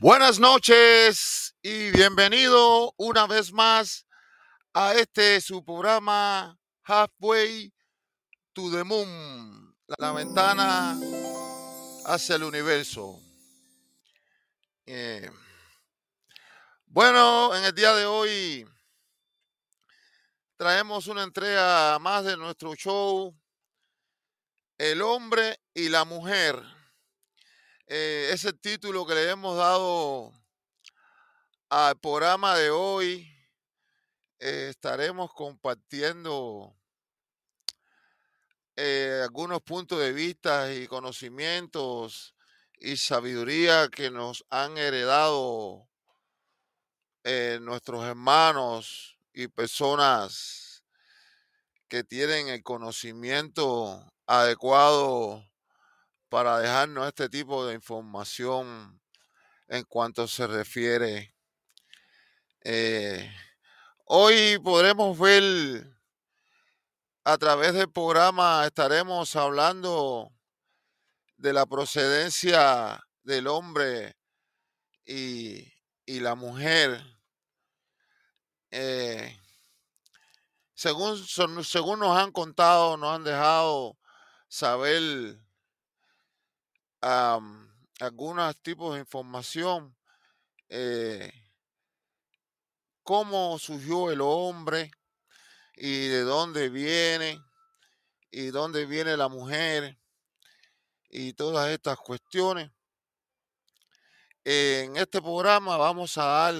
Buenas noches y bienvenido una vez más a este su programa Halfway to the Moon, la ventana hacia el universo. Eh, bueno, en el día de hoy traemos una entrega más de nuestro show El hombre y la mujer eh, ese título que le hemos dado al programa de hoy. Eh, estaremos compartiendo eh, algunos puntos de vista y conocimientos y sabiduría que nos han heredado nuestros hermanos y personas que tienen el conocimiento adecuado para dejarnos este tipo de información en cuanto se refiere. Eh, hoy podremos ver a través del programa, estaremos hablando de la procedencia del hombre y, la mujer. Eh, según, según nos han contado, nos han dejado saber algunos tipos de información, eh, cómo surgió el hombre y de dónde viene y dónde viene la mujer y todas estas cuestiones. En este programa vamos a dar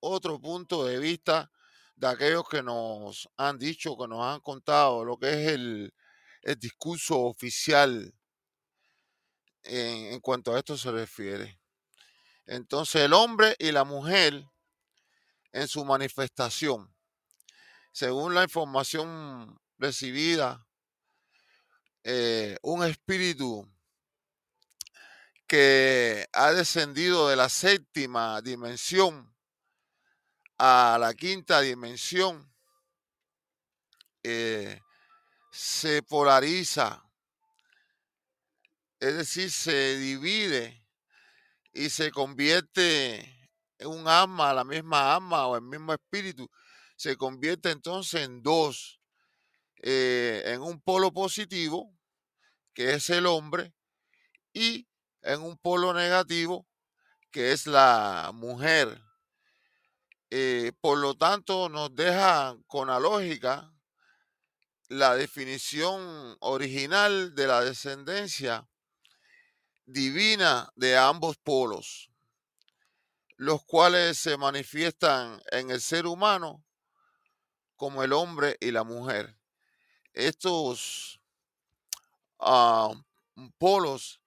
otro punto de vista de aquellos que nos han dicho, que nos han contado lo que es el, el discurso oficial en, cuanto a esto se refiere. Entonces el hombre y la mujer en su manifestación, según la información recibida, eh, un espíritu que ha descendido de la séptima dimensión a la quinta dimensión, eh, se polariza es decir, se divide y se convierte en un alma, la misma alma o el mismo espíritu, se convierte entonces en dos, eh, en un polo positivo, que es el hombre, y en un polo negativo, que es la mujer. Eh, por lo tanto, nos deja con la lógica la definición original de la descendencia divina de ambos polos, los cuales se manifiestan en el ser humano como el hombre y la mujer. Estos ah, polos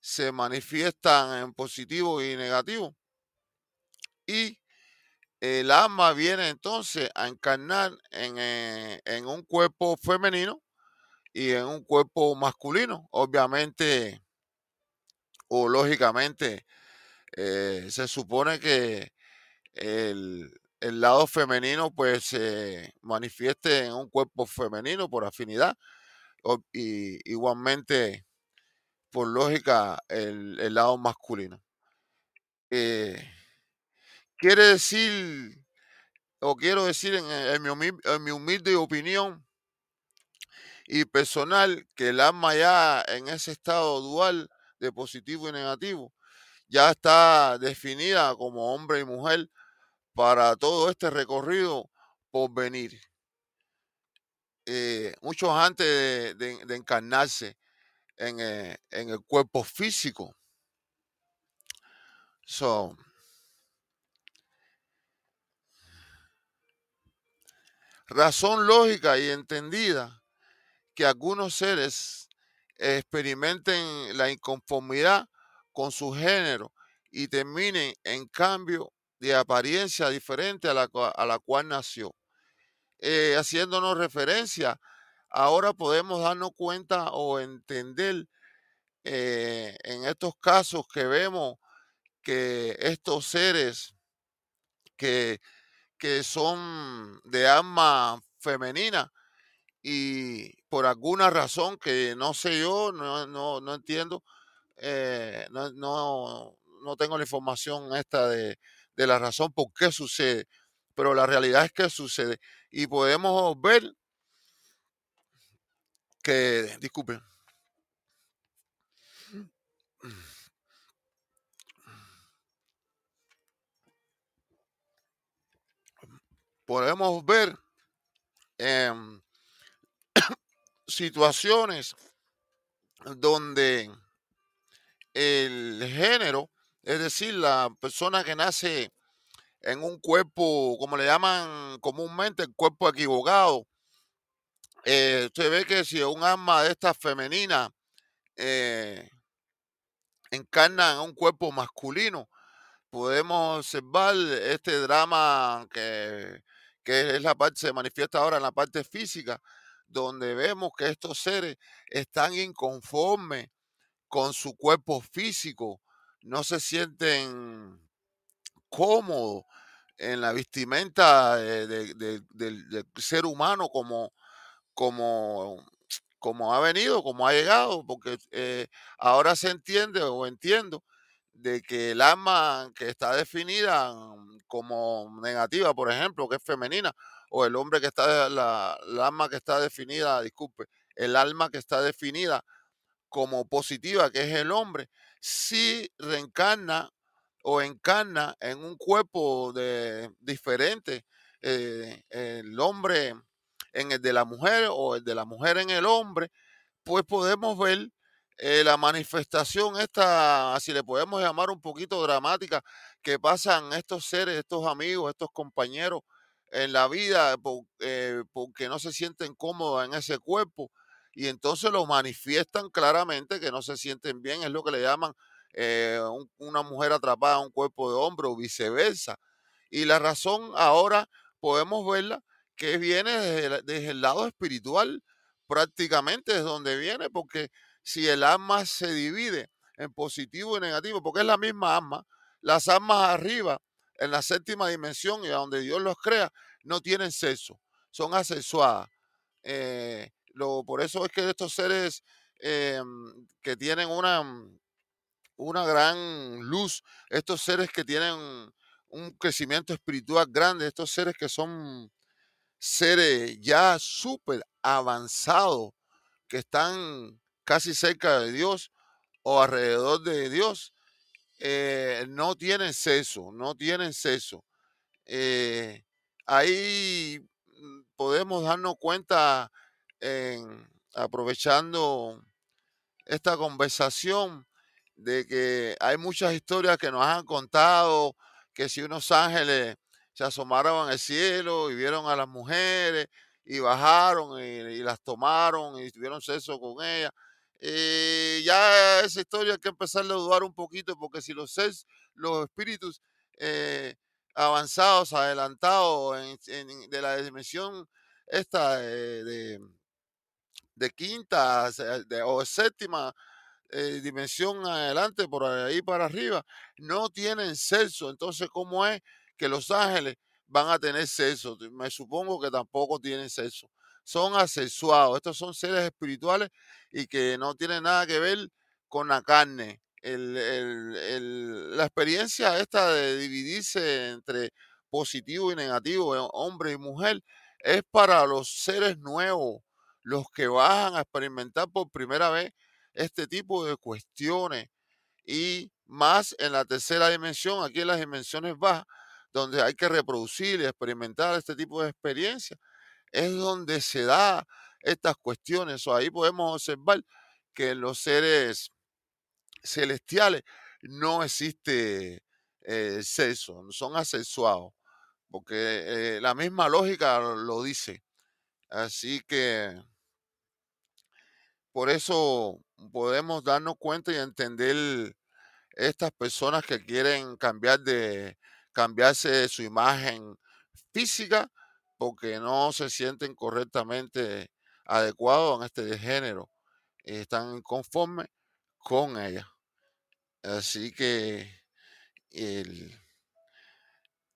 se manifiestan en positivo y negativo. Y el alma viene entonces a encarnar en, eh, en, un cuerpo femenino y en un cuerpo masculino. Obviamente, o lógicamente eh, se supone que el, lado femenino pues se manifieste en un cuerpo femenino por afinidad y igualmente por lógica el, lado masculino. Eh, quiere decir, o quiero decir en, mi en mi humilde opinión y personal, que el alma ya en ese estado dual de positivo y negativo, ya está definida como hombre y mujer para todo este recorrido por venir. Eh, muchos antes de, encarnarse eh, en, el cuerpo físico. Razón lógica y entendida que algunos seres experimenten la inconformidad con su género y terminen en cambio de apariencia diferente a la, a la cual nació. Eh, haciéndonos referencia, ahora podemos darnos cuenta o entender eh, en estos casos que vemos que estos seres que, que son de alma femenina y por alguna razón que no sé yo, no, no, entiendo, eh, no, no tengo la información esta de, de la razón por qué sucede, pero la realidad es que sucede. Y podemos ver que, disculpen, podemos ver em, situaciones donde el género, es decir, la persona que nace en un cuerpo, como le llaman comúnmente, el cuerpo equivocado, eh, usted ve que si un alma de esta femenina eh, encarna en un cuerpo masculino, podemos observar este drama que, que es la parte, se manifiesta ahora en la parte física, donde vemos que estos seres están inconformes con su cuerpo físico, no se sienten cómodos en la vestimenta del ser humano como, como, como ha venido, como ha llegado, porque eh, ahora se entiende o entiendo de que el alma que está definida como negativa, por ejemplo, que es femenina, o el hombre que está, la, alma que está definida, disculpe, el alma que está definida como positiva, que es el hombre, si reencarna o encarna en un cuerpo de, diferente, eh, el hombre en el de la mujer o el de la mujer en el hombre, pues podemos ver eh, la manifestación esta, si le podemos llamar un poquito dramática, que pasan estos seres, estos amigos, estos compañeros en la vida eh, porque no se sienten cómodos en ese cuerpo y entonces lo manifiestan claramente que no se sienten bien, es lo que le llaman eh, una mujer atrapada en un cuerpo de hombre o viceversa. Y la razón ahora podemos verla que viene desde, desde el lado espiritual, prácticamente es donde viene, porque si el alma se divide en positivo y negativo, porque es la misma alma, las almas arriba, en la séptima dimensión y a donde Dios los crea, no tienen sexo, son asexuadas. Eh, lo, por eso es que estos seres eh, que tienen una, una gran luz, estos seres que tienen un crecimiento espiritual grande, estos seres que son seres ya súper avanzados, que están casi cerca de Dios o alrededor de Dios, eh, no tienen sexo, no tienen sexo. Eh, ahí mm, podemos darnos cuenta, aprovechando esta conversación, de que hay muchas historias que nos han contado, que si unos ángeles se asomaron al cielo y vieron a las mujeres y bajaron y, y las tomaron y tuvieron sexo con ellas. Eh, ya esa historia hay que empezar a dudar un poquito, porque si los seres, los espíritus eh, avanzados, adelantados de la dimensión esta de, de, quinta o séptima eh, dimensión adelante, por ahí para arriba, no tienen sexo. Entonces, ¿cómo es que los ángeles van a tener sexo? Me supongo que tampoco tienen sexo son asexuados. Estos son seres espirituales y que no tienen nada que ver con la carne. la experiencia esta de dividirse entre positivo y negativo, eh, hombre y mujer, es para los seres nuevos, los que van a experimentar por primera vez este tipo de cuestiones y más en la tercera dimensión, aquí en las dimensiones bajas, donde hay que reproducir y experimentar este tipo de experiencias es donde se da estas cuestiones. O ahí podemos observar que los seres celestiales no existe eh, sexo, son asexuados, porque eh, la misma lógica lo dice. Así que por eso podemos darnos cuenta y entender estas personas que quieren cambiar de cambiarse su imagen física porque no se sienten correctamente adecuados en este género. Están conformes con ella. Así que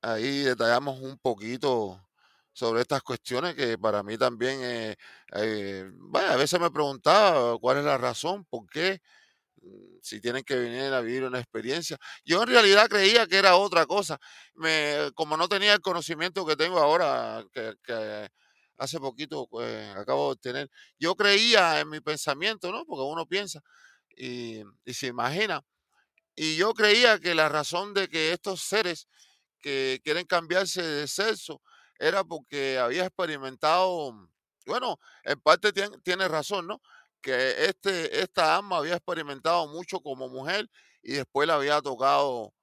ahí detallamos un poquito sobre estas cuestiones que para mí también, eh, a veces me preguntaba cuál es la razón, por qué si tienen que venir a vivir una experiencia. Yo en realidad creía que era otra cosa. Me, como no tenía el conocimiento que tengo ahora, que, que hace poquito pues, acabo de obtener, yo creía en mi pensamiento, ¿no? Porque uno piensa y, y se imagina. Y yo creía que la razón de que estos seres que quieren cambiarse de sexo era porque había experimentado, bueno, en parte tiene, tiene razón, ¿no? Que este, esta alma había experimentado mucho como mujer y después le había tocado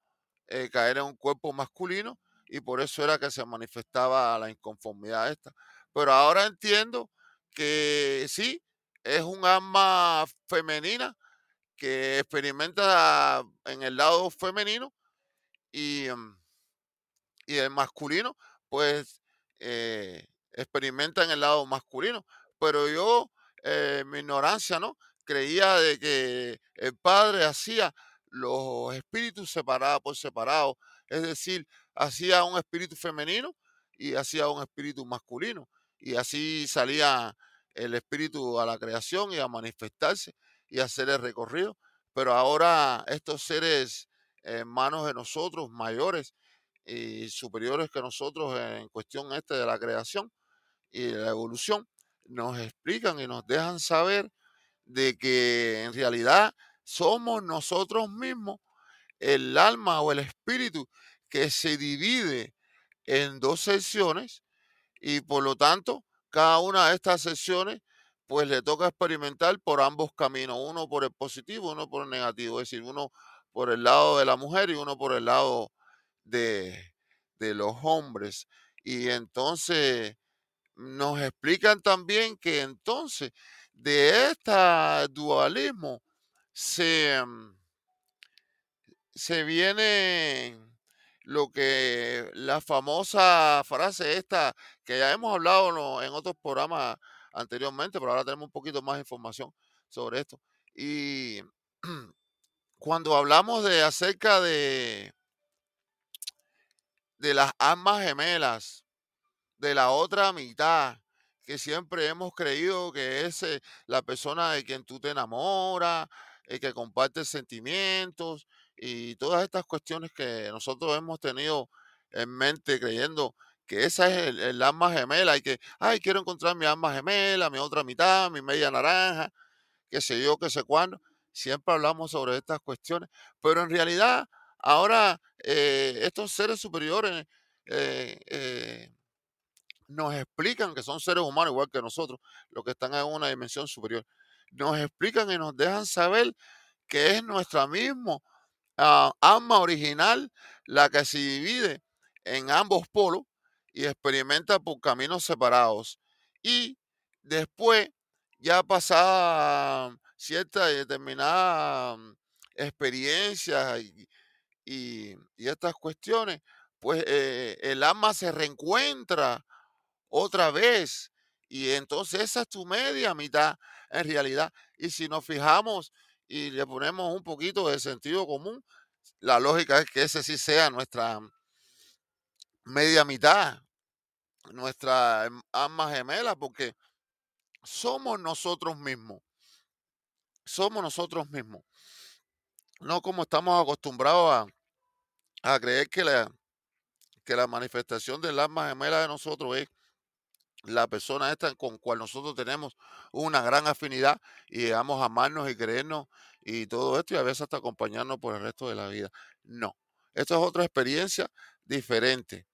eh, caer en un cuerpo masculino y por eso era que se manifestaba la inconformidad esta. Pero ahora entiendo que sí, es un alma femenina que experimenta en el lado femenino y, mm, y el masculino, pues eh, experimenta en el lado masculino. Pero yo, eh, mi ignorancia, ¿no? Creía de que el padre hacía los espíritus separados por separado, es decir, hacía un espíritu femenino y hacía un espíritu masculino. Y así salía el espíritu a la creación y a manifestarse y hacer el recorrido. Pero ahora estos seres hermanos de nosotros, mayores y superiores que nosotros en cuestión este de la creación y la evolución, nos explican y nos dejan saber de que en realidad somos nosotros mismos el alma o el espíritu que se divide en dos secciones y por lo tanto cada una de estas secciones pues le toca experimentar por ambos caminos, uno por el positivo, uno por el negativo, es decir, uno por el lado de la mujer y uno por el lado de, de los hombres. Y entonces nos explican también que entonces de este dualismo se, mm, se viene lo que la famosa frase esta que ya hemos hablado en otros programas anteriormente, pero ahora tenemos un poquito más de información sobre esto. Y cuando hablamos de acerca de, de las almas gemelas, de la otra mitad, que siempre hemos creído que es eh, la persona de quien tú te enamoras, el que comparte sentimientos y todas estas cuestiones que nosotros hemos tenido en mente creyendo que esa es el, alma gemela y que, ay, quiero encontrar mi alma gemela, mi otra mitad, mi media naranja, qué sé yo, qué sé cuándo. Siempre hablamos sobre estas cuestiones, pero en realidad ahora eh, estos seres superiores eh, eh, nos explican que son seres humanos igual que nosotros, los que están en una dimensión superior. Nos explican y nos dejan saber que es nuestra misma ah, alma original la que se divide en ambos polos y experimenta por caminos separados. Y después, ya pasada cierta y determinada mm, experiencia y, estas cuestiones, pues eh, el alma se reencuentra otra vez. Y entonces esa es tu media mitad en realidad. Y si nos fijamos y le ponemos un poquito de sentido común, la lógica es que ese sí sea nuestra media mitad, nuestra em, alma gemela, porque somos nosotros mismos. Somos nosotros mismos. No como estamos acostumbrados a, a creer que la, que la manifestación del alma gemela de nosotros es la persona esta con cual nosotros tenemos una gran afinidad y vamos a amarnos y creernos y todo esto y a veces hasta acompañarnos por el resto de la vida. No, esto es otra experiencia diferente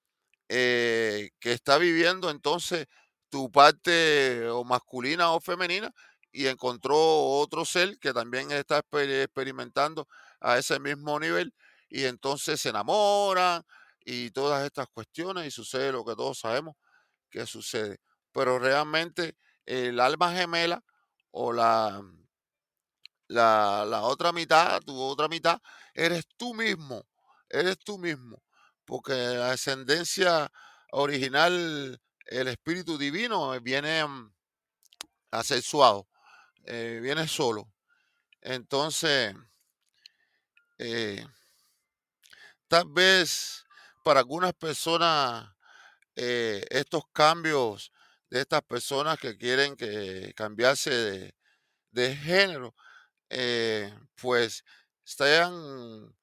eh, que está viviendo entonces tu parte o masculina o femenina y encontró otro ser que también está experimentando a ese mismo nivel y entonces se enamoran y todas estas cuestiones y sucede lo que todos sabemos que sucede. Pero realmente el alma gemela o la, la, la otra mitad, tu otra mitad, eres tú mismo, eres tú mismo porque la ascendencia original, el espíritu divino, eh, viene mm, asexuado, eh, viene solo. Entonces, eh, tal vez para algunas personas estos cambios de estas personas que quieren que cambiarse de, de género eh, pues sean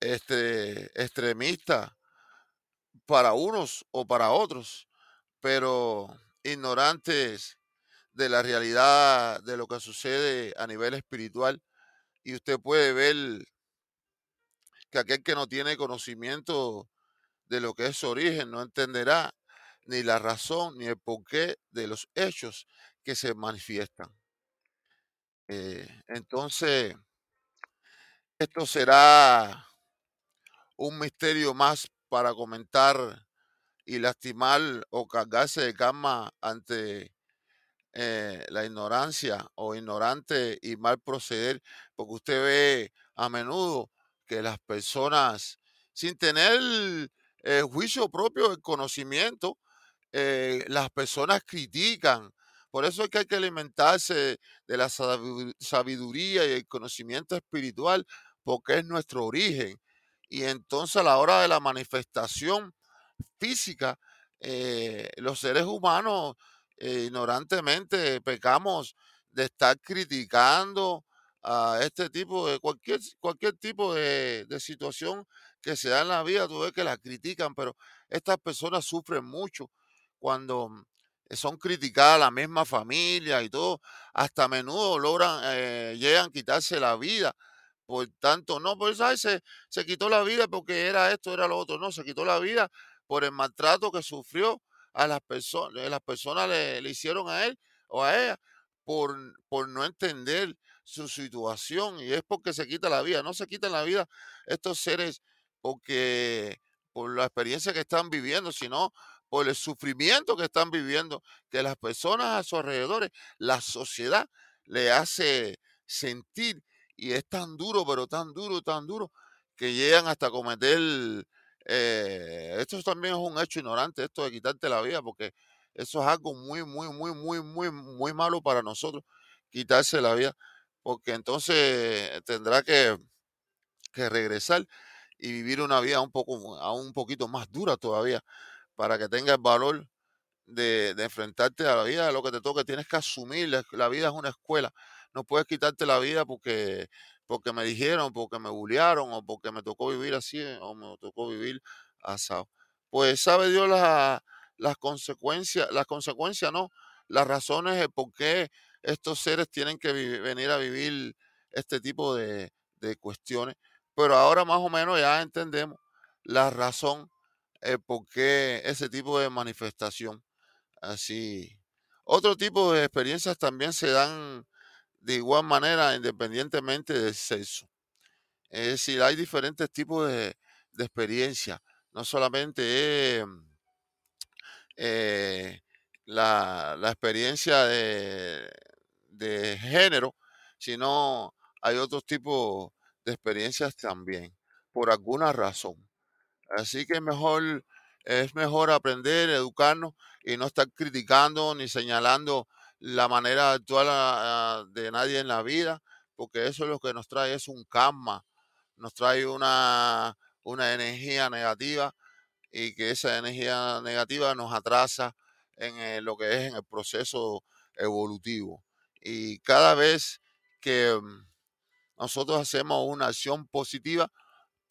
este, extremistas para unos o para otros, pero ignorantes de la realidad de lo que sucede a nivel espiritual. Y usted puede ver que aquel que no tiene conocimiento de lo que es su origen no entenderá ni la razón ni el porqué de los hechos que se manifiestan. Eh, entonces, esto será un misterio más para comentar y lastimar o cargarse de cama ante eh, la ignorancia o ignorante y mal proceder, porque usted ve a menudo que las personas, sin tener el juicio propio, el conocimiento, eh, las personas critican. Por eso es que hay que alimentarse de la sabiduría y el conocimiento espiritual, porque es nuestro origen. Y entonces a la hora de la manifestación física, eh, los seres humanos eh, ignorantemente pecamos de estar criticando a este tipo de cualquier, cualquier tipo de situación que se da en la vida, tú ves que la critican, pero estas personas sufren mucho cuando son criticadas la misma familia y todo, hasta a menudo logran, eh, llegan a quitarse la vida. Por tanto, no, pues ¿sabes? Se, se quitó la vida porque era esto, era lo otro. No, se quitó la vida por el maltrato que sufrió a las personas, las personas le, le hicieron a él o a ella por, por no entender su situación y es porque se quita la vida. No se quitan la vida estos seres porque por la experiencia que están viviendo, sino por el sufrimiento que están viviendo, que las personas a su alrededor, la sociedad le hace sentir y es tan duro, pero tan duro, tan duro, que llegan hasta cometer, eh, esto también es un hecho ignorante, esto de quitarte la vida, porque eso es algo muy, muy, muy, muy, muy, muy malo para nosotros, quitarse la vida, porque entonces tendrá que, que regresar y vivir una vida un poco, un poquito más dura todavía, para que tenga el valor de, enfrentarte a la vida, lo que te toca, tienes que asumir, la, vida es una escuela, no puedes quitarte la vida porque, porque me dijeron, porque me bullearon, o porque me tocó vivir así, o me tocó vivir asado. Pues sabe Dios las, las consecuencias, las consecuencias no, las razones de por qué estos seres tienen que venir a vivir este tipo de, de cuestiones. Pero ahora más o menos ya entendemos la razón eh, por qué ese tipo de manifestación así. Otro tipo de experiencias también se dan de igual manera independientemente del sexo. Es decir, hay diferentes tipos de, de experiencias. No solamente es eh, la, la experiencia de, de género, sino hay otros tipos de experiencias también, por alguna razón. Así que mejor, es mejor aprender, educarnos y no estar criticando ni señalando la manera actual ah, ah, de nadie en la vida, porque eso es lo que nos trae, es un karma, nos trae una, una energía negativa y que esa energía negativa nos atrasa en eh, lo que es en el proceso evolutivo. Y cada vez que mm, nosotros hacemos una acción positiva,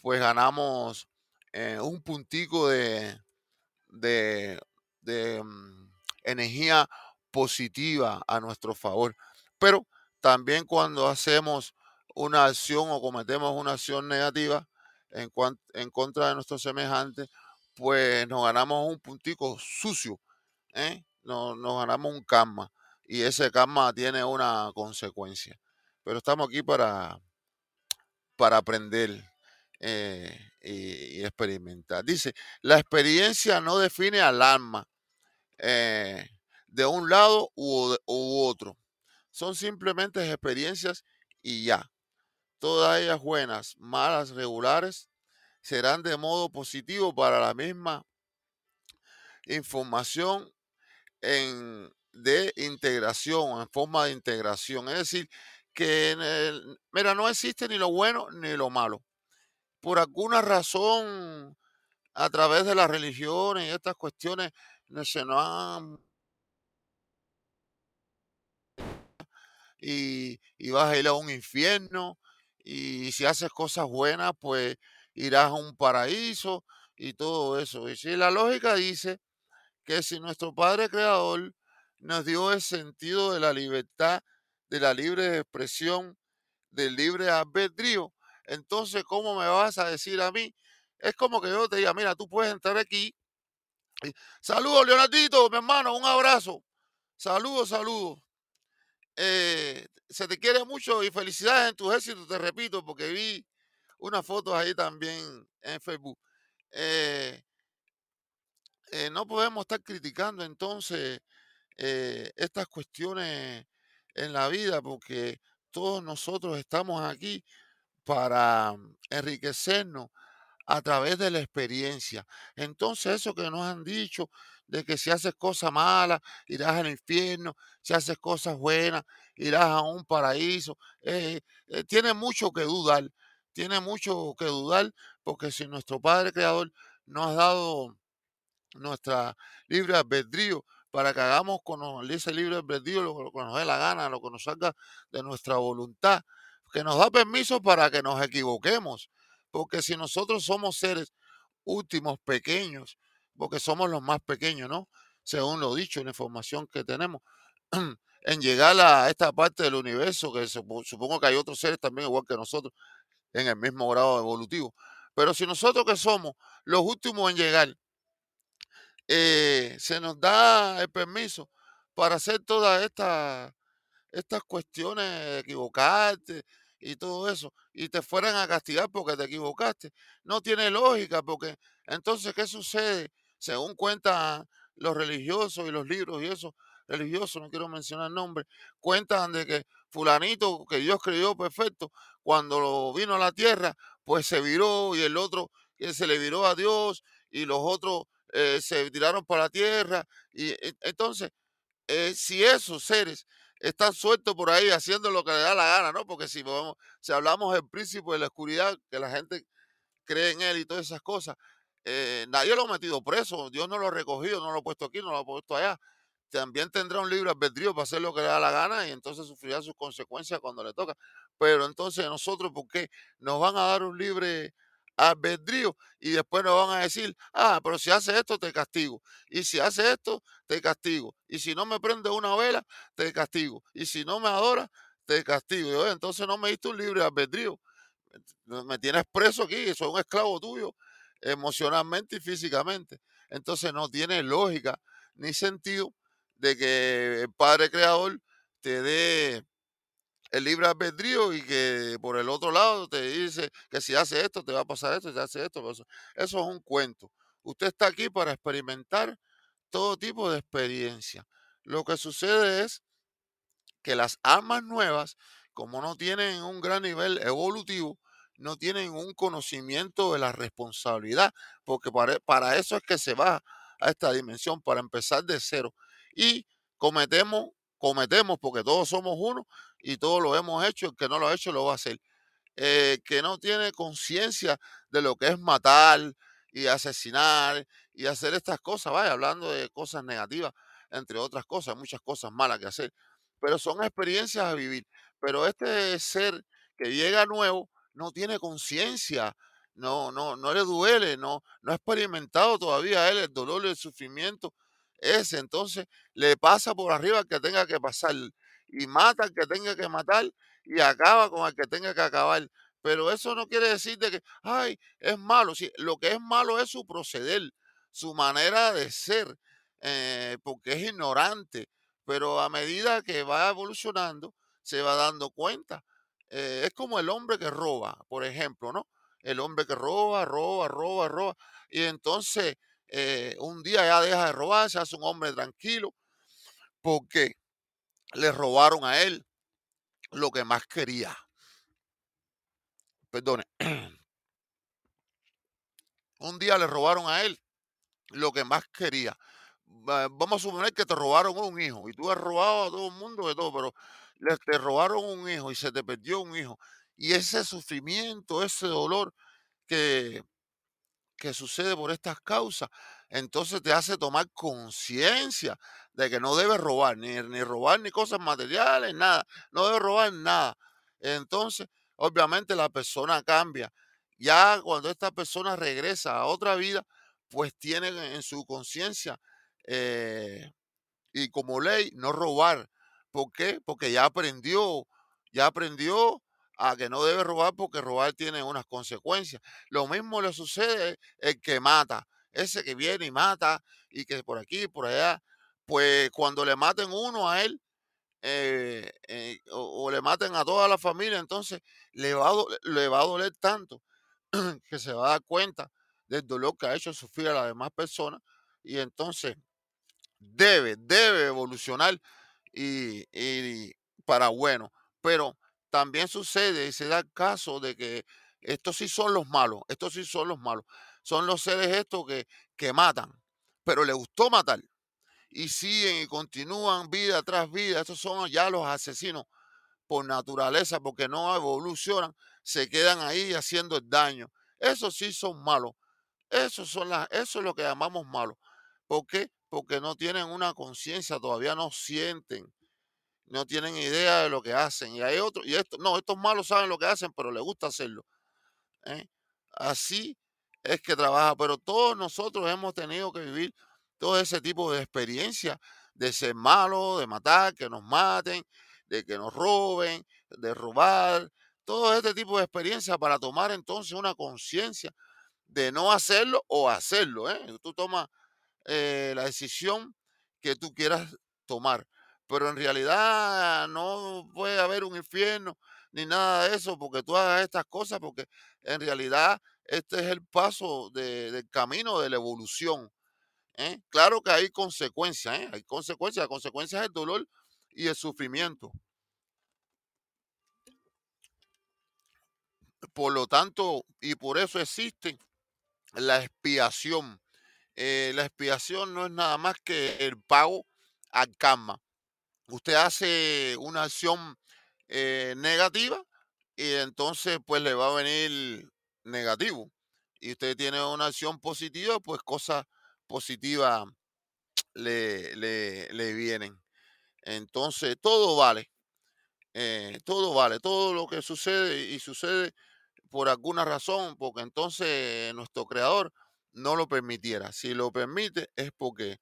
pues ganamos eh, un puntico de, de, mm, energía positiva a nuestro favor. Pero también cuando hacemos una acción o cometemos una acción negativa en, cuan- en contra de nuestros semejantes, pues nos ganamos un puntico sucio, ¿eh? Nos ganamos un karma y ese karma tiene una consecuencia. Pero estamos aquí para, para aprender eh, y, experimentar. Dice, la experiencia no define al alma eh, de un lado u otro. Son simplemente experiencias y ya. Todas ellas buenas, malas, regulares, serán de modo positivo para la misma información en, de integración, en forma de integración. Es decir, que, el- mira, no existe ni lo bueno ni lo malo. Por alguna razón, a través de las religiones y estas cuestiones, se nos han y, y vas a ir a un infierno, y si haces cosas buenas, pues irás a un paraíso y todo eso. Y si la lógica dice que si nuestro Padre Creador nos dio el sentido de la libertad, de la libre expresión, del libre albedrío, entonces, ¿cómo me vas a decir a mí? Es como que yo te diga, mira, tú puedes entrar aquí. Saludos, Leonardito, mi hermano, un abrazo. Saludos, saludos. Eh, se te quiere mucho y felicidades en tus éxitos, te repito, porque vi unas fotos ahí también en Facebook. Eh, eh, no podemos estar criticando entonces estas cuestiones en la vida, porque todos nosotros estamos aquí para enriquecernos a través de la experiencia. Entonces, eso que nos han dicho de que si haces cosas malas, irás al infierno, si haces cosas buenas, irás a un paraíso, eh, eh, tiene mucho que dudar, tiene mucho que dudar, porque si nuestro Padre Creador nos ha dado nuestra libre albedrío para que hagamos con ese libre albedrío lo, lo que nos dé la gana, lo que nos salga de nuestra voluntad, que nos da permiso para que nos equivoquemos, porque si nosotros somos seres últimos, pequeños, porque somos los más pequeños, ¿no? Según lo dicho, la información que tenemos, en llegar a esta parte del universo, que supongo que hay otros seres también igual que nosotros, en el mismo grado evolutivo. Pero si nosotros que somos los últimos en llegar, eh, se nos da el permiso para hacer todas estas estas cuestiones de equivocarte y todo eso, y te fueran a castigar porque te equivocaste. No tiene lógica, porque entonces, ¿qué sucede? Según cuentan los religiosos y los libros y eso, religiosos, no quiero mencionar nombres, cuentan de que fulanito que Dios creyó perfecto, cuando vino a la tierra, pues se viró y el otro que se le viró a Dios y los otros eh, se tiraron para la tierra. Y e, entonces, eh, si esos seres están sueltos por ahí haciendo lo que le da la gana, ¿no? Porque si, si hablamos del príncipe de la oscuridad, que la gente cree en él y todas esas cosas, eh, nadie lo ha metido preso, Dios no lo ha recogido, no lo ha puesto aquí, no lo ha puesto allá. También tendrá un libre albedrío para hacer lo que le da la gana y entonces sufrirá sus consecuencias cuando le toca. Pero entonces nosotros, ¿por qué nos van a dar un libre albedrío y después nos van a decir, ah, pero si hace esto te castigo, y si hace esto te castigo, y si no me prende una vela te castigo, y si no me adora te castigo. entonces no me diste un libre albedrío, me tienes preso aquí, soy un esclavo tuyo emocionalmente y físicamente. Entonces no tiene lógica ni sentido de que el Padre Creador te dé el libre albedrío y que por el otro lado te dice que si hace esto te va a pasar esto, si hace esto, eso, eso es un cuento. Usted está aquí para experimentar todo tipo de experiencia. Lo que sucede es que las armas nuevas, como no tienen un gran nivel evolutivo, no tienen un conocimiento de la responsabilidad, porque para, para eso es que se va a esta dimensión, para empezar de cero. Y cometemos cometemos, porque todos somos uno y todos lo hemos hecho, el que no lo ha hecho lo va a hacer. Eh, que no tiene conciencia de lo que es matar y asesinar y hacer estas cosas, vaya, hablando de cosas negativas, entre otras cosas, muchas cosas malas que hacer, pero son experiencias a vivir. Pero este ser que llega nuevo no tiene conciencia, no, no, no le duele, no, no ha experimentado todavía él el dolor y el sufrimiento ese entonces le pasa por arriba que tenga que pasar y mata al que tenga que matar y acaba con el que tenga que acabar. Pero eso no quiere decir de que, ay, es malo. Sí, lo que es malo es su proceder, su manera de ser, eh, porque es ignorante. Pero a medida que va evolucionando, se va dando cuenta. Eh, es como el hombre que roba, por ejemplo, ¿no? El hombre que roba, roba, roba, roba. Y entonces eh, un día ya deja de robar, se hace un hombre tranquilo, porque le robaron a él lo que más quería. Perdone. Un día le robaron a él lo que más quería. Vamos a suponer que te robaron un hijo y tú has robado a todo el mundo de todo, pero te robaron un hijo y se te perdió un hijo. Y ese sufrimiento, ese dolor que, que sucede por estas causas, entonces te hace tomar conciencia de que no debes robar, ni, ni robar ni cosas materiales, nada, no debes robar nada. Entonces, obviamente la persona cambia. Ya cuando esta persona regresa a otra vida, pues tiene en su conciencia eh, y como ley no robar. ¿Por qué? Porque ya aprendió, ya aprendió a que no debe robar porque robar tiene unas consecuencias. Lo mismo le sucede el que mata, ese que viene y mata y que por aquí, por allá, pues cuando le maten uno a él eh, eh, o, le maten a toda la familia, entonces le va, le va a doler tanto que se va a dar cuenta del dolor que ha hecho sufrir a las demás personas y entonces debe, debe evolucionar y, para bueno. Pero también sucede y se da caso de que estos sí son los malos, estos sí son los malos. Son los seres estos que, que matan, pero le gustó matar. Y siguen y continúan vida tras vida. Estos son ya los asesinos por naturaleza, porque no evolucionan, se quedan ahí haciendo el daño. Esos sí son malos. Eso, son las, es lo que llamamos malos. ¿Por qué? Porque no tienen una conciencia, todavía no sienten, no tienen idea de lo que hacen. Y hay otros, y esto, no, estos malos saben lo que hacen, pero les gusta hacerlo. ¿eh? Así es que trabaja, pero todos nosotros hemos tenido que vivir todo ese tipo de experiencia de ser malo, de matar, que nos maten, de que nos roben, de robar, todo este tipo de experiencia para tomar entonces una conciencia de no hacerlo o hacerlo. ¿eh? Tú tomas eh, la decisión que tú quieras tomar, pero en realidad no puede haber un infierno ni nada de eso porque tú hagas estas cosas, porque en realidad este es el paso del camino de la evolución. ¿Eh? Claro que hay consecuencias, ¿eh? hay consecuencias, consecuencias del dolor y el sufrimiento. Por lo tanto, y por eso existe la expiación. Eh, la expiación no es nada más que el pago al karma. Usted hace una acción negativa y entonces pues le va a venir negativo. Y usted tiene una acción positiva, pues cosas positivas le, le, vienen. Entonces todo vale. Eh, todo vale. Todo lo que sucede y sucede por alguna razón, porque entonces nuestro creador no lo permitiera. Si lo permite es porque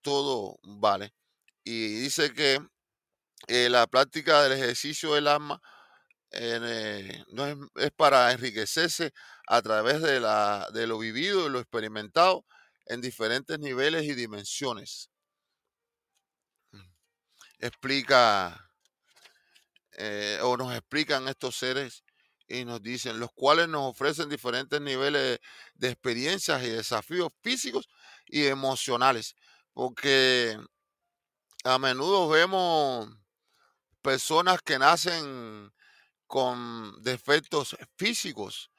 todo vale. Y dice que eh, la práctica del ejercicio del alma eh, no es, para enriquecerse a través de, la, de lo vivido y lo experimentado en diferentes niveles y dimensiones. Mm. Explica eh, o nos explican estos seres y nos dicen, los cuales nos ofrecen diferentes niveles de experiencias y desafíos físicos y emocionales, porque a menudo vemos personas que nacen con defectos físicos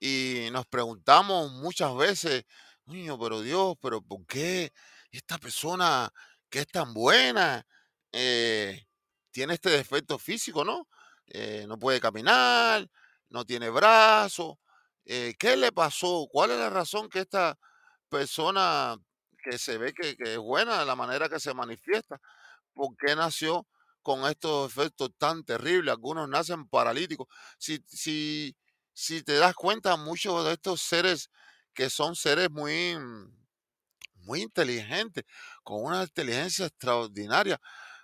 y nos preguntamos muchas veces, niño, pero Dios, pero ¿por qué esta persona que es tan buena eh, tiene este defecto físico, no? Eh, no puede caminar, no tiene brazos. Eh, ¿Qué le pasó? ¿Cuál es la razón que esta persona que se ve que, es buena, la manera que se manifiesta, por qué nació con estos efectos tan terribles? Algunos nacen paralíticos. Si, si, si te das cuenta, muchos de estos seres que son seres muy, muy inteligentes, con una inteligencia extraordinaria,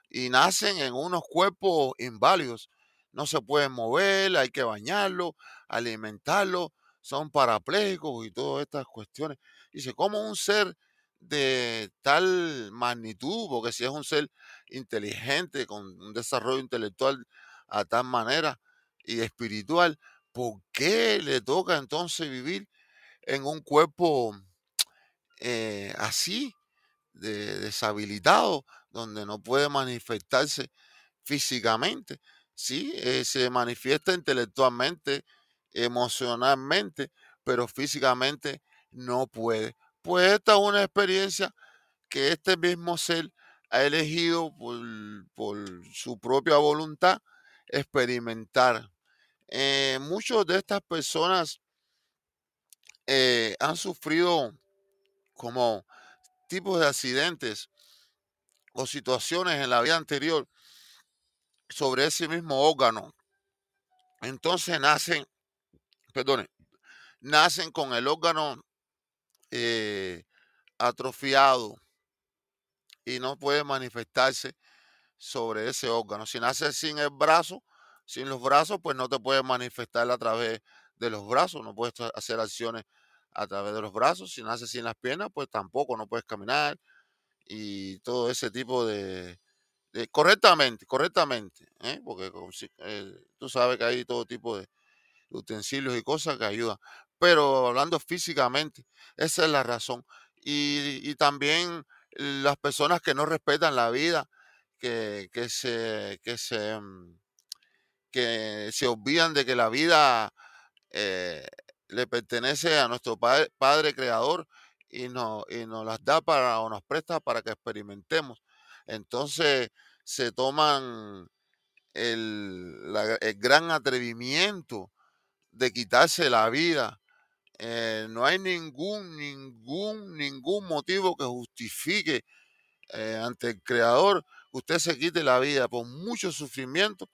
y nacen en unos cuerpos inválidos no se pueden mover, hay que bañarlo, alimentarlo, son parapléjicos y todas estas cuestiones. Dice, ¿cómo un ser de tal magnitud, porque si es un ser inteligente, con un desarrollo intelectual a tal manera y espiritual, ¿por qué le toca entonces vivir en un cuerpo eh, así, de, deshabilitado, donde no puede manifestarse físicamente? sí, eh, se manifiesta intelectualmente, emocionalmente, pero físicamente no puede. Pues esta es una experiencia que este mismo ser ha elegido por, su propia voluntad experimentar. Eh, muchas de estas personas eh, han sufrido como tipos de accidentes o situaciones en la vida anterior sobre ese mismo órgano. Entonces nacen, perdone, nacen con el órgano eh, atrofiado y no puede manifestarse sobre ese órgano. Si nace sin el brazo, sin los brazos, pues no te puedes manifestar a través de los brazos, no puedes hacer acciones a través de los brazos. Si nace sin las piernas, pues tampoco no puedes caminar y todo ese tipo de, correctamente, correctamente, ¿eh? porque eh, tú sabes que hay todo tipo de utensilios y cosas que ayudan. Pero hablando físicamente, esa es la razón. Y, también las personas que no respetan la vida, que, que se, que se, mm, que se olvidan de que la vida eh, le pertenece a nuestro padre, creador y, y nos las da para o nos presta para que experimentemos. Entonces se toman el, el gran atrevimiento de quitarse la vida. Eh, no hay ningún, ningún, ningún motivo que justifique eh, ante el Creador que usted se quite la vida por mucho sufrimiento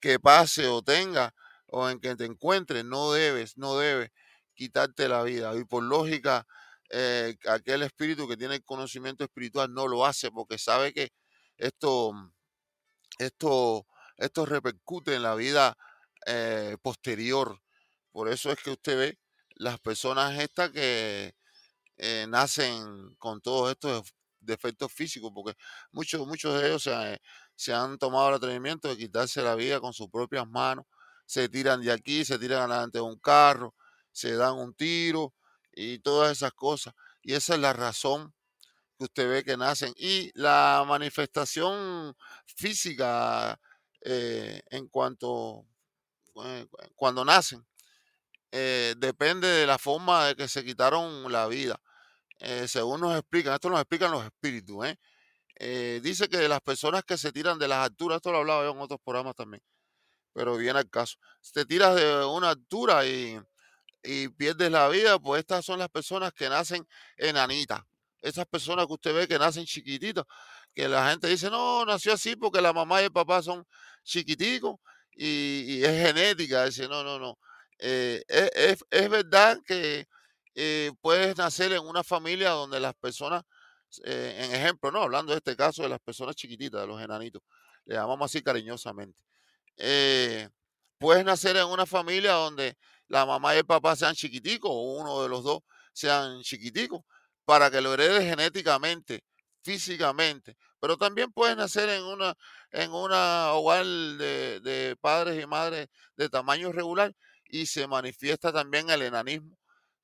que pase o tenga o en que te encuentres. No debes, no debes quitarte la vida. Y por lógica, eh, aquel espíritu que tiene conocimiento espiritual no lo hace porque sabe que esto, esto, esto repercute en la vida posterior por eso es que usted ve las personas estas que eh, nacen con todos estos defectos físicos, porque muchos, muchos de ellos se, han tomado el atrevimiento de quitarse la vida con sus propias manos, se tiran de aquí, se tiran delante de un carro, se dan un tiro y todas esas cosas. Y esa es la razón que usted ve que nacen. Y la manifestación física eh, en cuanto eh, cuando nacen eh, depende de la forma de que se quitaron la vida. Según nos explican, esto nos explican los espíritus. dice que las personas que se tiran de las alturas, esto lo hablaba yo en otros programas también, pero viene al caso. te tiras de una altura y, y pierdes la vida, pues estas son las personas que nacen enanitas. Esas personas que usted ve que nacen chiquititas, que la gente dice, no, nació así porque la mamá y el papá son chiquiticos y, es genética. Dice, no, no, no. Eh, e, es, verdad que eh, puedes nacer en una familia donde las personas, eh, en ejemplo, no, hablando de este caso de las personas chiquititas, de los enanitos, le llamamos así cariñosamente. Puedes nacer en una familia donde la mamá y el papá sean chiquiticos o uno de los dos sean chiquiticos para que lo heredes genéticamente, físicamente. Pero también puedes nacer en una, en una hogar de, de padres y madres de tamaño regular y se manifiesta también el enanismo.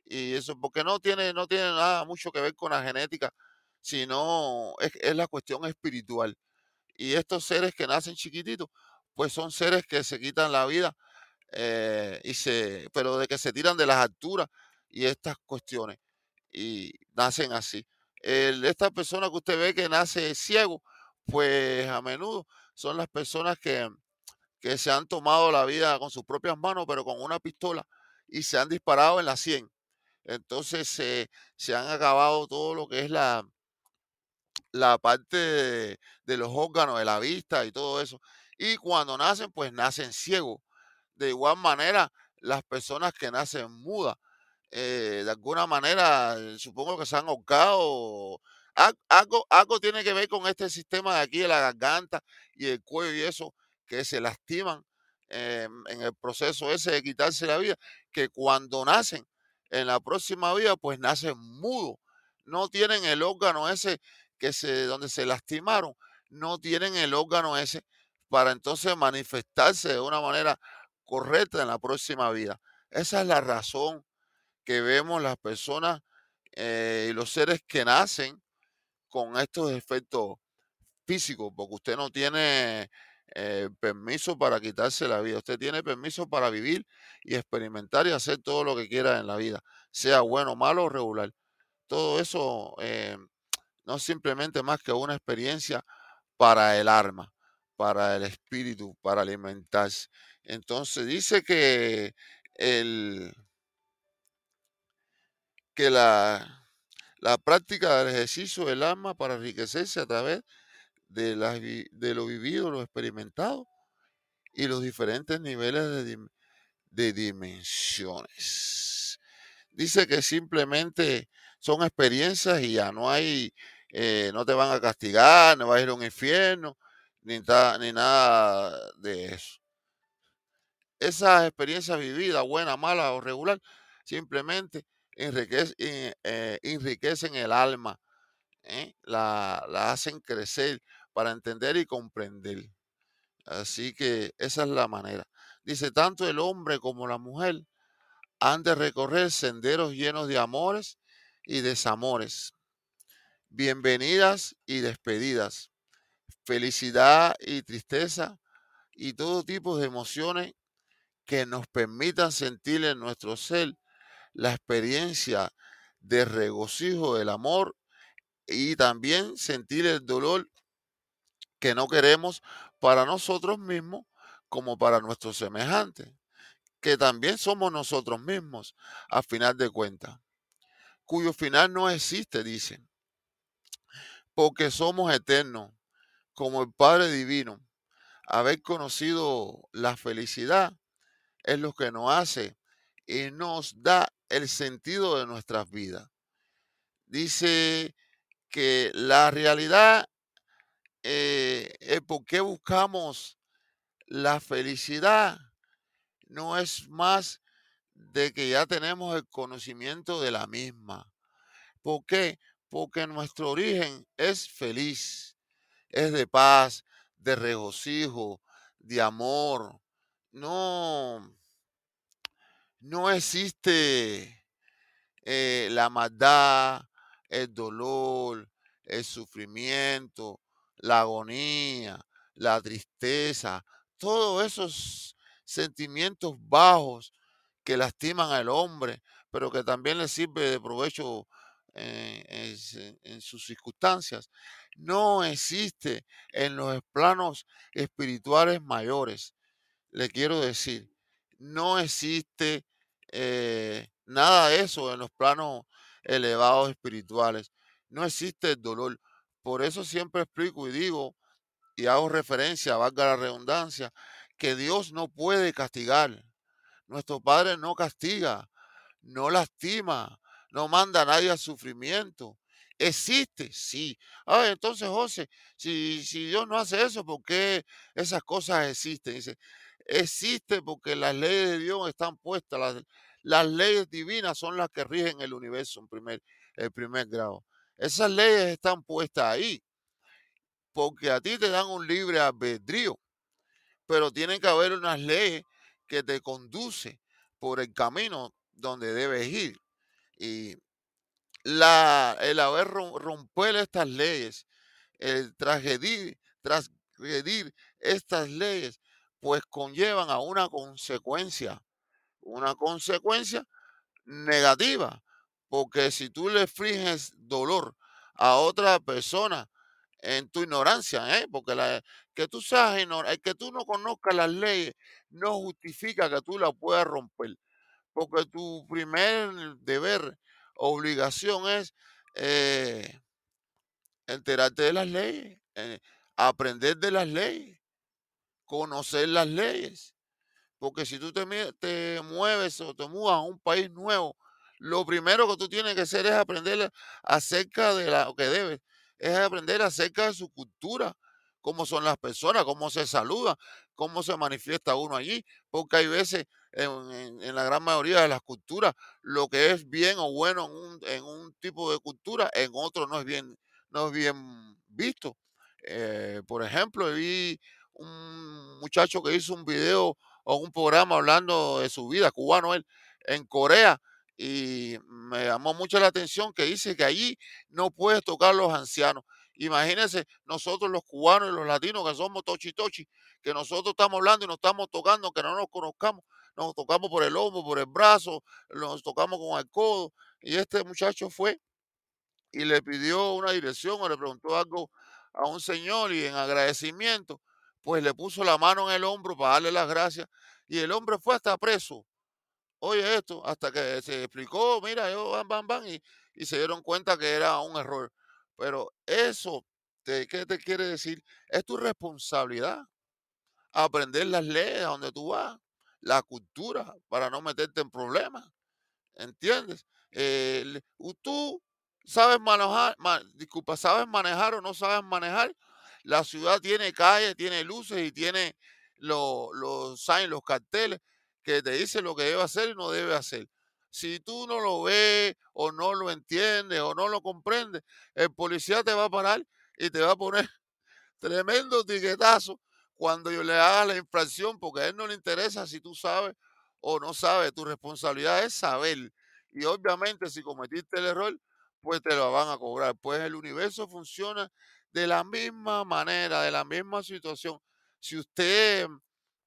Y eso, porque no tiene, no tiene nada mucho que ver con la genética, sino es, la cuestión espiritual. Y estos seres que nacen chiquititos, pues son seres que se quitan la vida, eh, y se, pero de que se tiran de las alturas y estas cuestiones, y nacen así. El, esta persona que usted ve que nace ciego, pues a menudo son las personas que, que se han tomado la vida con sus propias manos, pero con una pistola, y se han disparado en la 100. Entonces se han acabado todo lo que es la, la parte de, de, los órganos, de la vista y todo eso. Y cuando nacen, pues nacen ciegos. De igual manera, las personas que nacen mudas, eh, de alguna manera, supongo que se han ahorcado. Algo, algo tiene que ver con este sistema de aquí de la garganta y el cuello y eso, que se lastiman em, en el proceso ese de quitarse la vida, que cuando nacen en la próxima vida, pues nacen mudos. No tienen el órgano ese que se, donde se lastimaron, no tienen el órgano ese para entonces manifestarse de una manera correcta en la próxima vida. Esa es la razón que vemos las personas eh, y los seres que nacen con estos efectos físicos, porque usted no tiene eh, permiso para quitarse la vida. Usted tiene permiso para vivir y experimentar y hacer todo lo que quiera en la vida, sea bueno, malo o regular. Todo eso eh, no es simplemente más que una experiencia para el alma, para el espíritu, para alimentarse. Entonces dice que el que la, la práctica del ejercicio del alma para enriquecerse a través de, las de lo vivido, lo experimentado y los diferentes niveles de, de dimensiones. Dice que simplemente son experiencias y ya no hay, eh, no te van a castigar, no vas a ir a un infierno, ni, nada de eso. Esas experiencias vividas, buena, mala o regular, simplemente eh, enriquecen el alma, ¿eh? la, la hacen crecer para entender y comprender. Así que esa es la manera. Dice, tanto el hombre como la mujer han de recorrer senderos llenos de amores y desamores, bienvenidas y despedidas, felicidad y tristeza y todo tipo de emociones que nos permitan sentir en nuestro ser la experiencia de regocijo del amor y también sentir el dolor que no queremos para nosotros mismos como para nuestros semejantes, que también somos nosotros mismos, a final de cuentas, cuyo final no existe, dicen, porque somos eternos, como el Padre Divino. Haber conocido la felicidad es lo que nos hace y nos da el sentido de nuestras vidas. Dice que la realidad, eh, es por qué buscamos la felicidad, no es más de que ya tenemos el conocimiento de la misma. ¿Por qué? Porque nuestro origen es feliz, es de paz, de regocijo, de amor. No, no existe eh, la maldad, el dolor, el sufrimiento, la agonía, la tristeza, todos esos sentimientos bajos que lastiman al hombre, pero que también le sirve de provecho en, en, sus circunstancias, no existe en los planos espirituales mayores. Le quiero decir, no existe eh, nada de eso en los planos elevados espirituales. No existe el dolor. Por eso siempre explico y digo y hago referencia, valga la redundancia, que Dios no puede castigar. Nuestro Padre no castiga, no lastima, no manda a nadie al sufrimiento. ¿Existe? Sí. Ah, entonces, José, si, si Dios no hace eso, ¿por qué esas cosas existen? Dice, existe porque las leyes de Dios están puestas, las, las leyes divinas son las que rigen el universo en primer, el primer grado. Esas leyes están puestas ahí porque a ti te dan un libre albedrío, pero tienen que haber unas leyes que te conduce por el camino donde debes ir. Y la, el haber romper estas leyes, el transgredir, transgredir estas leyes, pues conllevan a una consecuencia, una consecuencia negativa, porque si tú le friges dolor a otra persona en tu ignorancia, ¿eh? porque la, que tú seas que tú no conozcas las leyes no justifica que tú las puedas romper, porque tu primer deber, obligación es eh, enterarte de las leyes, eh, aprender de las leyes, conocer las leyes, porque si tú te, te mueves o te mudas a un país nuevo, lo primero que tú tienes que hacer es aprender acerca de lo que debes es aprender acerca de su cultura, cómo son las personas, cómo se saluda, cómo se manifiesta uno allí, porque hay veces en, la gran mayoría de las culturas lo que es bien o bueno en un, tipo de cultura, en otro no es bien, no es bien visto. Eh, por ejemplo, vi un muchacho que hizo un video o un programa hablando de su vida, cubano él, en Corea, y me llamó mucho la atención que dice que allí no puedes tocar los ancianos. Imagínense nosotros los cubanos y los latinos que somos tochi tochi, que nosotros estamos hablando y nos estamos tocando, que no nos conozcamos, nos tocamos por el hombro, por el brazo, nos tocamos con el codo. Y este muchacho fue y le pidió una dirección o le preguntó algo a un señor y en agradecimiento, pues le puso la mano en el hombro para darle las gracias y el hombre fue hasta preso oye esto, hasta que se explicó, mira, yo, van, van, van, y, y se dieron cuenta que era un error. Pero eso, te, ¿qué te quiere decir? Es tu responsabilidad aprender las leyes a donde tú vas, la cultura, para no meterte en problemas. ¿Entiendes? Eh, tú sabes manejar, ma- disculpa, sabes manejar o no sabes manejar. La ciudad tiene calles, tiene luces y tiene lo- los signs, los carteles que te dicen lo que debe hacer y no debe hacer. Si tú no lo ves o no lo entiendes o no lo comprendes, el policía te va a parar y te va a poner tremendo tiquetazo cuando yo le haga la infracción, porque a él no le interesa si tú sabes o no sabes. Tu responsabilidad es saber. Y obviamente si cometiste el error, pues te lo van a cobrar. Pues el universo funciona de la misma manera, de la misma situación. Si usted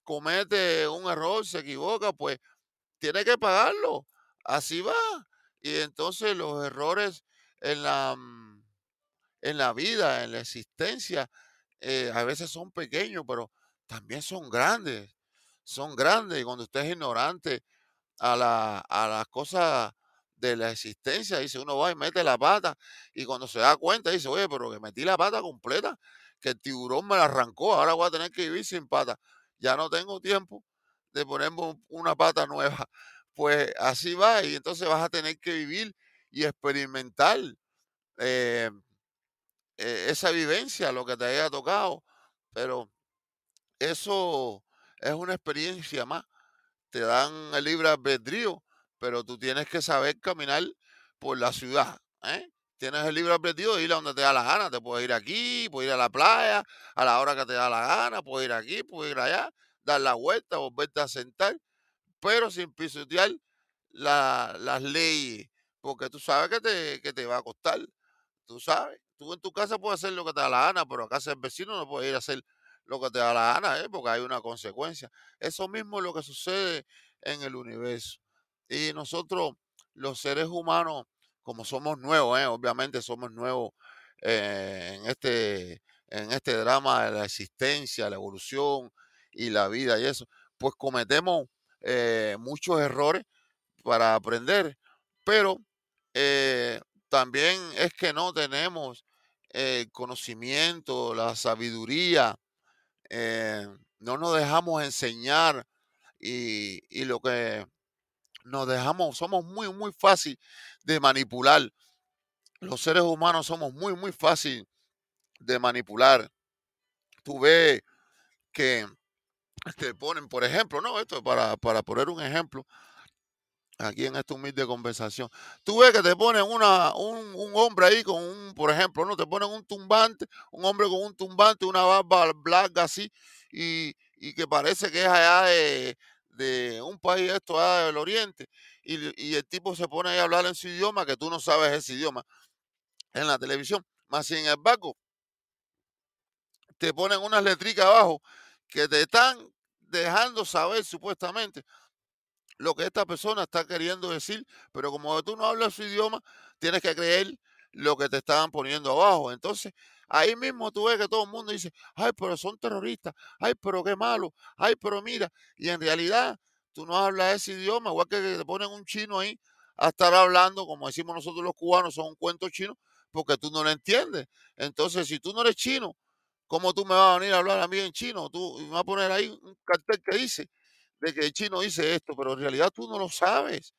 comete un error, se equivoca, pues tiene que pagarlo. Así va. Y entonces los errores en la, mm, en la vida, en la existencia, eh, a veces son pequeños, pero también son grandes. Son grandes. Y cuando usted es ignorante a, la, a las cosas de la existencia, dice, uno va y mete la pata y cuando se da cuenta dice, oye, pero que metí la pata completa, que el tiburón me la arrancó, ahora voy a tener que vivir sin pata. Ya no tengo tiempo de ponerme un- una pata nueva. Pues así va y entonces vas a tener que vivir y experimentar eh, eh, esa vivencia, lo que te haya tocado, pero eso es una experiencia más. Te dan el libre albedrío, pero tú tienes que saber caminar por la ciudad. ¿eh? Tienes el libre albedrío de ir a donde te da la gana. Te puedes ir aquí, puedes ir a la playa a la hora que te da la gana, puedes ir aquí, puedes ir allá, dar la vuelta, volverte a sentar, pero sin pisotear la- las leyes, porque tú sabes que te, que te va a costar. Tú sabes, tú en tu casa puedes hacer lo que te da la gana, pero a casa del vecino no puedes ir a hacer lo que te da la gana, ¿eh? porque hay una consecuencia. Eso mismo es lo que sucede en el universo. Y nosotros, los seres humanos, como somos nuevos, ¿eh? obviamente somos nuevos eh, en, este, en este drama de la existencia, la evolución y la vida y eso, pues cometemos eh, muchos errores para aprender, pero eh, también es que no tenemos el conocimiento, la sabiduría, eh, no nos dejamos enseñar y, y lo que nos dejamos, somos muy, muy fácil de manipular. Los seres humanos somos muy, muy fácil de manipular. Tú ves que te ponen, por ejemplo, no, esto es para, para poner un ejemplo, aquí en esta humilde conversación. Tú ves que te ponen una, un, un hombre ahí con un, por ejemplo, no te ponen un tumbante, un hombre con un tumbante, una barba blanca así, y, y que parece que es allá de, de un país esto allá del oriente, y, y el tipo se pone ahí a hablar en su idioma, que tú no sabes ese idioma, en la televisión. Más sin embargo, te ponen unas letricas abajo que te están dejando saber supuestamente lo que esta persona está queriendo decir, pero como tú no hablas su idioma, tienes que creer lo que te estaban poniendo abajo. Entonces, ahí mismo tú ves que todo el mundo dice, ay, pero son terroristas, ay, pero qué malo, ay, pero mira, y en realidad tú no hablas ese idioma, igual que te ponen un chino ahí a estar hablando, como decimos nosotros los cubanos, son un cuento chino, porque tú no lo entiendes. Entonces, si tú no eres chino, ¿cómo tú me vas a venir a hablar a mí en chino? Tú me vas a poner ahí un cartel que dice de que el chino dice esto, pero en realidad tú no lo sabes.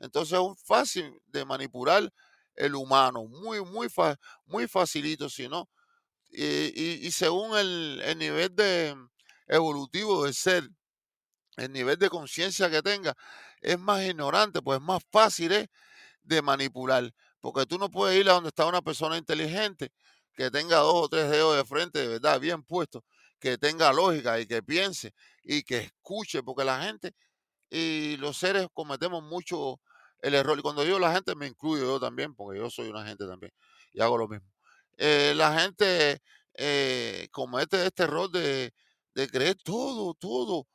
Entonces es fácil de manipular el humano, muy, muy, fa- muy facilito, si no. Y, y- según el, el nivel de evolutivo del ser, el nivel de conciencia que tenga, es más ignorante, pues más fácil es de manipular. Porque tú no puedes ir a donde está una persona inteligente que tenga dos o tres dedos de frente, de verdad, bien puestos, que tenga lógica y que piense y que escuche, porque la gente y los seres cometemos mucho el error. Y cuando digo la gente, me incluyo yo también, porque yo soy una gente también y hago lo mismo. Eh, la gente eh, comete este error de, creer todo, todo,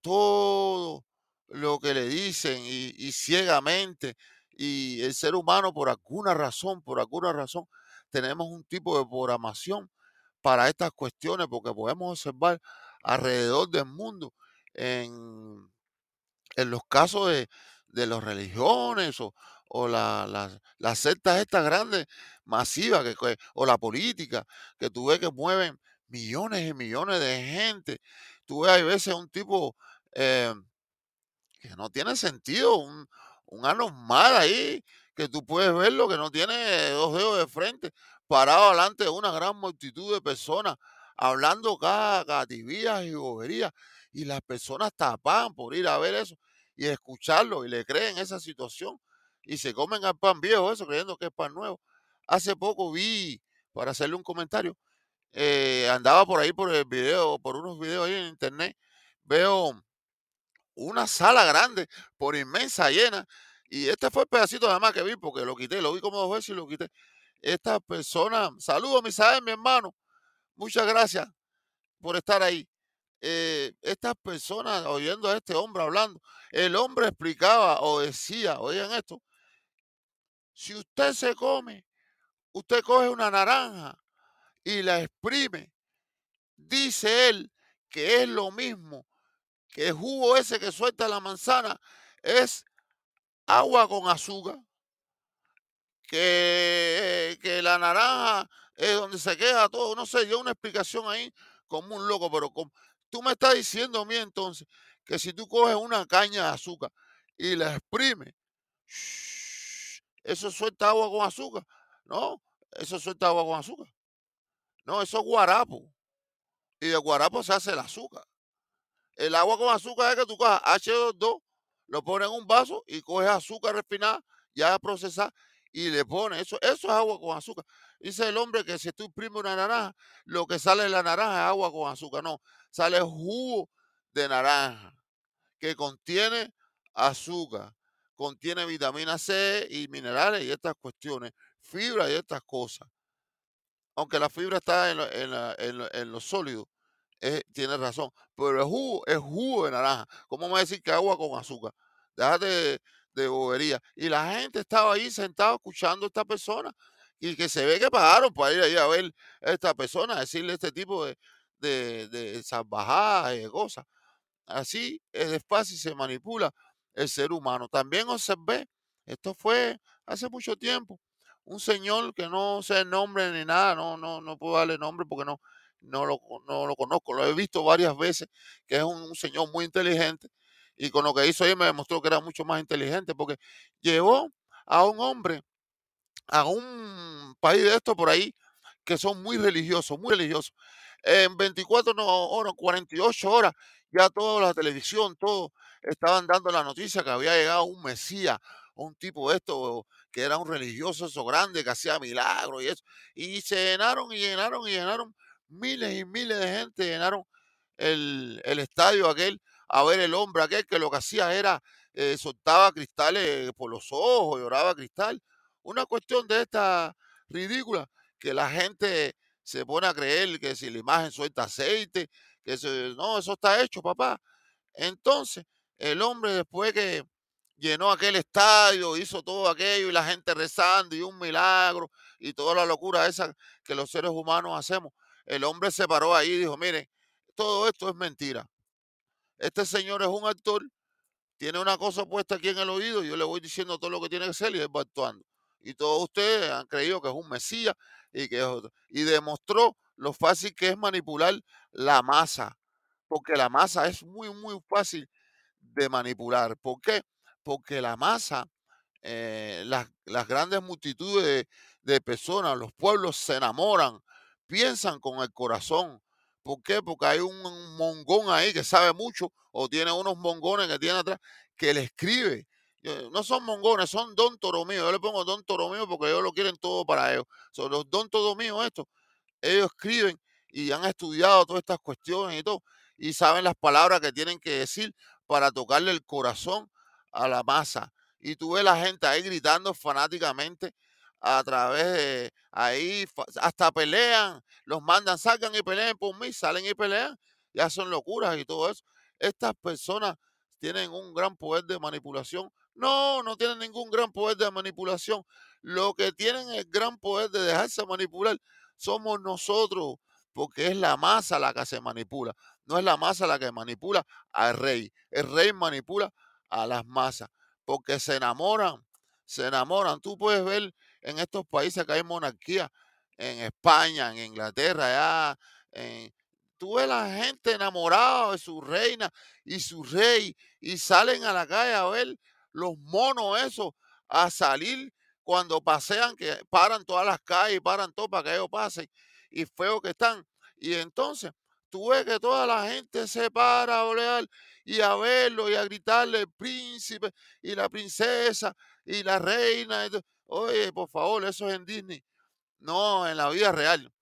todo lo que le dicen y, y ciegamente. Y el ser humano, por alguna razón, por alguna razón, tenemos un tipo de programación para estas cuestiones, porque podemos observar alrededor del mundo en en los casos de, de las religiones o, o la- las las sectas estas grandes, masivas, que, que- o la política, que tú ves que mueven millones y millones de gente. Tú ves, hay veces un tipo eh, que no tiene sentido, un, un anormal ahí, que tú puedes verlo, que no tiene dos dedos de frente, parado delante de una gran multitud de personas, hablando cada y boberías, y las personas tapan por ir a ver eso y escucharlo, y le creen esa situación, y se comen al pan viejo eso, creyendo que es pan nuevo. Hace poco vi, para hacerle un comentario, eh, andaba por ahí por el video, por unos videos ahí en internet, veo una sala grande, por inmensa, llena. Y este fue el pedacito nada más que vi, porque lo quité, lo vi como dos veces y lo quité. Esta persona, saludo Misael, mi hermano, muchas gracias por estar ahí. Eh, estas personas oyendo a este hombre hablando, el hombre explicaba o decía, oigan esto, si usted se come, usted coge una naranja y la exprime, dice él que es lo mismo que el jugo ese que suelta la manzana, es agua con azúcar, que, que la naranja es donde se queda todo, no sé, yo una explicación ahí como un loco, pero como, tú me estás diciendo a mí entonces que si tú coges una caña de azúcar y la exprimes, eso suelta agua con azúcar, no, eso suelta agua con azúcar, no, eso es guarapo, y de guarapo se hace el azúcar. El agua con azúcar es que tú cojas H2O, lo pones en un vaso y coges azúcar refinada, ya procesada, y le pones eso. Eso es agua con azúcar. Dice el hombre que si tú imprimes una naranja, lo que sale de la naranja es agua con azúcar. No, sale jugo de naranja que contiene azúcar, contiene vitamina C y minerales y estas cuestiones, fibra y estas cosas. Aunque la fibra está en, lo- en en lo- en eh, tiene razón. Pero el jugo es jugo de naranja. ¿Cómo me decir que agua con azúcar? Déjate de, bobería. Y la gente estaba ahí sentada escuchando a esta persona. Y que se ve que pagaron para ir ahí a ver a esta persona, a decirle este tipo de, de, de salvajadas y de cosas. Así es de fácil se manipula el ser humano. También observé, esto fue hace mucho tiempo, un señor que no sé el nombre ni nada, no, no, no puedo darle nombre porque no, no lo, no lo conozco, lo he visto varias veces, que es un señor muy inteligente y con lo que hizo ahí me demostró que era mucho más inteligente porque llevó a un hombre a un país de estos por ahí que son muy religiosos, muy religiosos. En 24 no, horas, 48 horas, ya toda la televisión, todo, estaban dando la noticia que había llegado un Mesías, un tipo de esto, que era un religioso, eso grande, que hacía milagros y eso. Y se llenaron y llenaron y llenaron, miles y miles de gente llenaron el, el estadio aquel a ver el hombre aquel que lo que hacía era eh, soltaba cristales por los ojos, lloraba cristal. Una cuestión de esta ridícula que la gente se pone a creer que si la imagen suelta aceite, que eso, no, eso está hecho, papá. Entonces, el hombre después que llenó aquel estadio, hizo todo aquello y la gente rezando y un milagro y toda la locura esa que los seres humanos hacemos, el hombre se paró ahí y dijo, miren, todo esto es mentira. Este señor es un actor tiene una cosa puesta aquí en el oído, yo le voy diciendo todo lo que tiene que ser y él va actuando. Y todos ustedes han creído que es un mesías y que es otro. Y demostró lo fácil que es manipular la masa, porque la masa es muy, muy fácil de manipular. ¿Por qué? Porque la masa eh, las, grandes multitudes de, de personas, los pueblos se enamoran, piensan con el corazón. ¿Por qué? Porque hay un, mongón ahí que sabe mucho o tiene unos mongones que tiene atrás que le escribe. Yo- No son mongones, son don toro mío. Yo le pongo don toro mío porque ellos lo quieren todo para ellos. Son los don toro mío estos ellos escriben y han estudiado todas estas cuestiones y todo, y saben las palabras que tienen que decir para tocarle el corazón a la masa. Y tú ves la gente ahí gritando fanáticamente a través de ahí, hasta pelean, los mandan, salgan y peleen por mí, salen y pelean, ya son locuras y todo eso. Estas personas tienen un gran poder de manipulación. No, no tienen ningún gran poder de manipulación. Lo que tienen el gran poder de dejarse manipular somos nosotros, porque es la masa la que se manipula, no es la masa la que manipula al rey, el rey manipula a las masas. porque se enamoran, se enamoran. Tú puedes ver en estos países que hay monarquía, en España, en Inglaterra, allá, en, tú ves la gente enamorada de su reina y su rey y salen a la calle a ver los monos esos a salir cuando pasean, que paran todas las calles, paran todo para que ellos pasen y feo que están. Y entonces tú ves que toda la gente se para a olear y a verlo y a gritarle el príncipe y la princesa y la reina. Oye, por favor, eso es en Disney. No, en la vida real.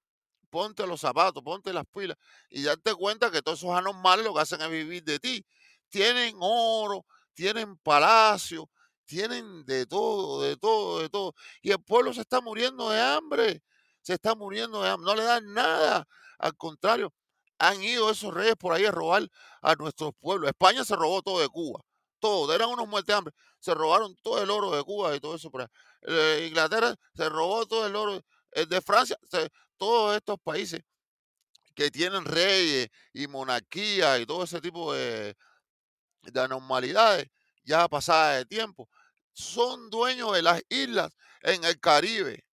Ponte los zapatos, ponte las pilas y date cuenta que todos esos anormales lo que hacen es vivir de ti. Tienen oro, tienen palacio, tienen de todo, de todo, de todo. Y el pueblo se está muriendo de hambre, se está muriendo de hambre, no le dan nada. Al contrario, han ido esos reyes por ahí a robar a nuestros pueblos. España se robó todo de Cuba, todo, eran unos muertes de hambre. Se robaron todo el oro de Cuba y todo eso por Inglaterra se robó todo el oro eh, de Francia, todos estos países que tienen reyes y monarquía y todo ese tipo de, de anormalidades ya pasadas de tiempo, son dueños de las islas en el Caribe.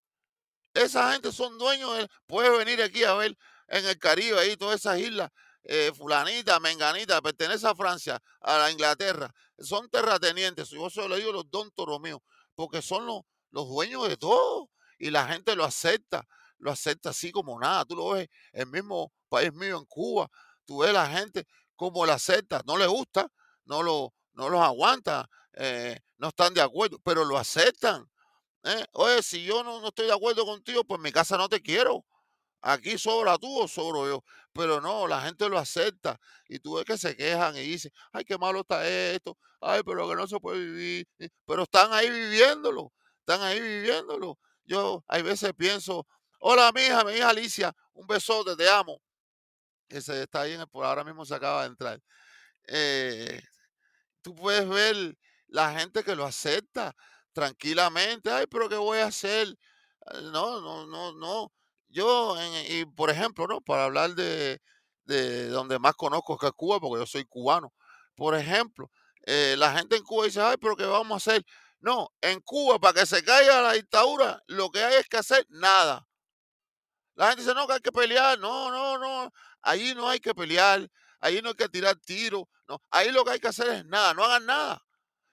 Esa gente son dueños, de, puede venir aquí a ver en el Caribe, ahí todas esas islas, eh, fulanita, menganita, pertenece a Francia, a la Inglaterra, son terratenientes. Yo se lo digo los don míos, porque son los, los dueños de todo y la gente lo acepta, lo acepta así como nada. Tú lo ves, el mismo país mío en Cuba, tú ves la gente como lo acepta, no le gusta, no, lo, no los aguanta, eh, no están de acuerdo, pero lo aceptan. ¿eh? Oye, si yo no, no, estoy de acuerdo contigo, pues mi casa no te quiero. Aquí sobra tú o sobro yo. Pero no, la gente lo acepta. Y tú ves que se quejan y dicen, ay, qué malo está esto. Ay, pero que no se puede vivir. Pero están ahí viviéndolo. Están ahí viviéndolo. Yo hay veces pienso, hola mi hija, mi hija Alicia, un besote, te amo. Ese está ahí, por ahora mismo se acaba de entrar. Eh, tú puedes ver la gente que lo acepta tranquilamente. Ay, pero ¿qué voy a hacer? Ah, no, no, no, no. Yo, y por ejemplo, ¿no? Para hablar de, de donde más conozco que es Cuba, porque yo soy cubano. Por ejemplo, eh, la gente en Cuba dice, ay, pero ¿qué vamos a hacer? No, en Cuba, para que se caiga la dictadura, lo que hay es que hacer nada. La gente dice, no, que hay que pelear. No, no, no. Allí no hay que pelear. Allí no hay que tirar tiros. No, ahí lo que hay que hacer es nada. No hagan nada.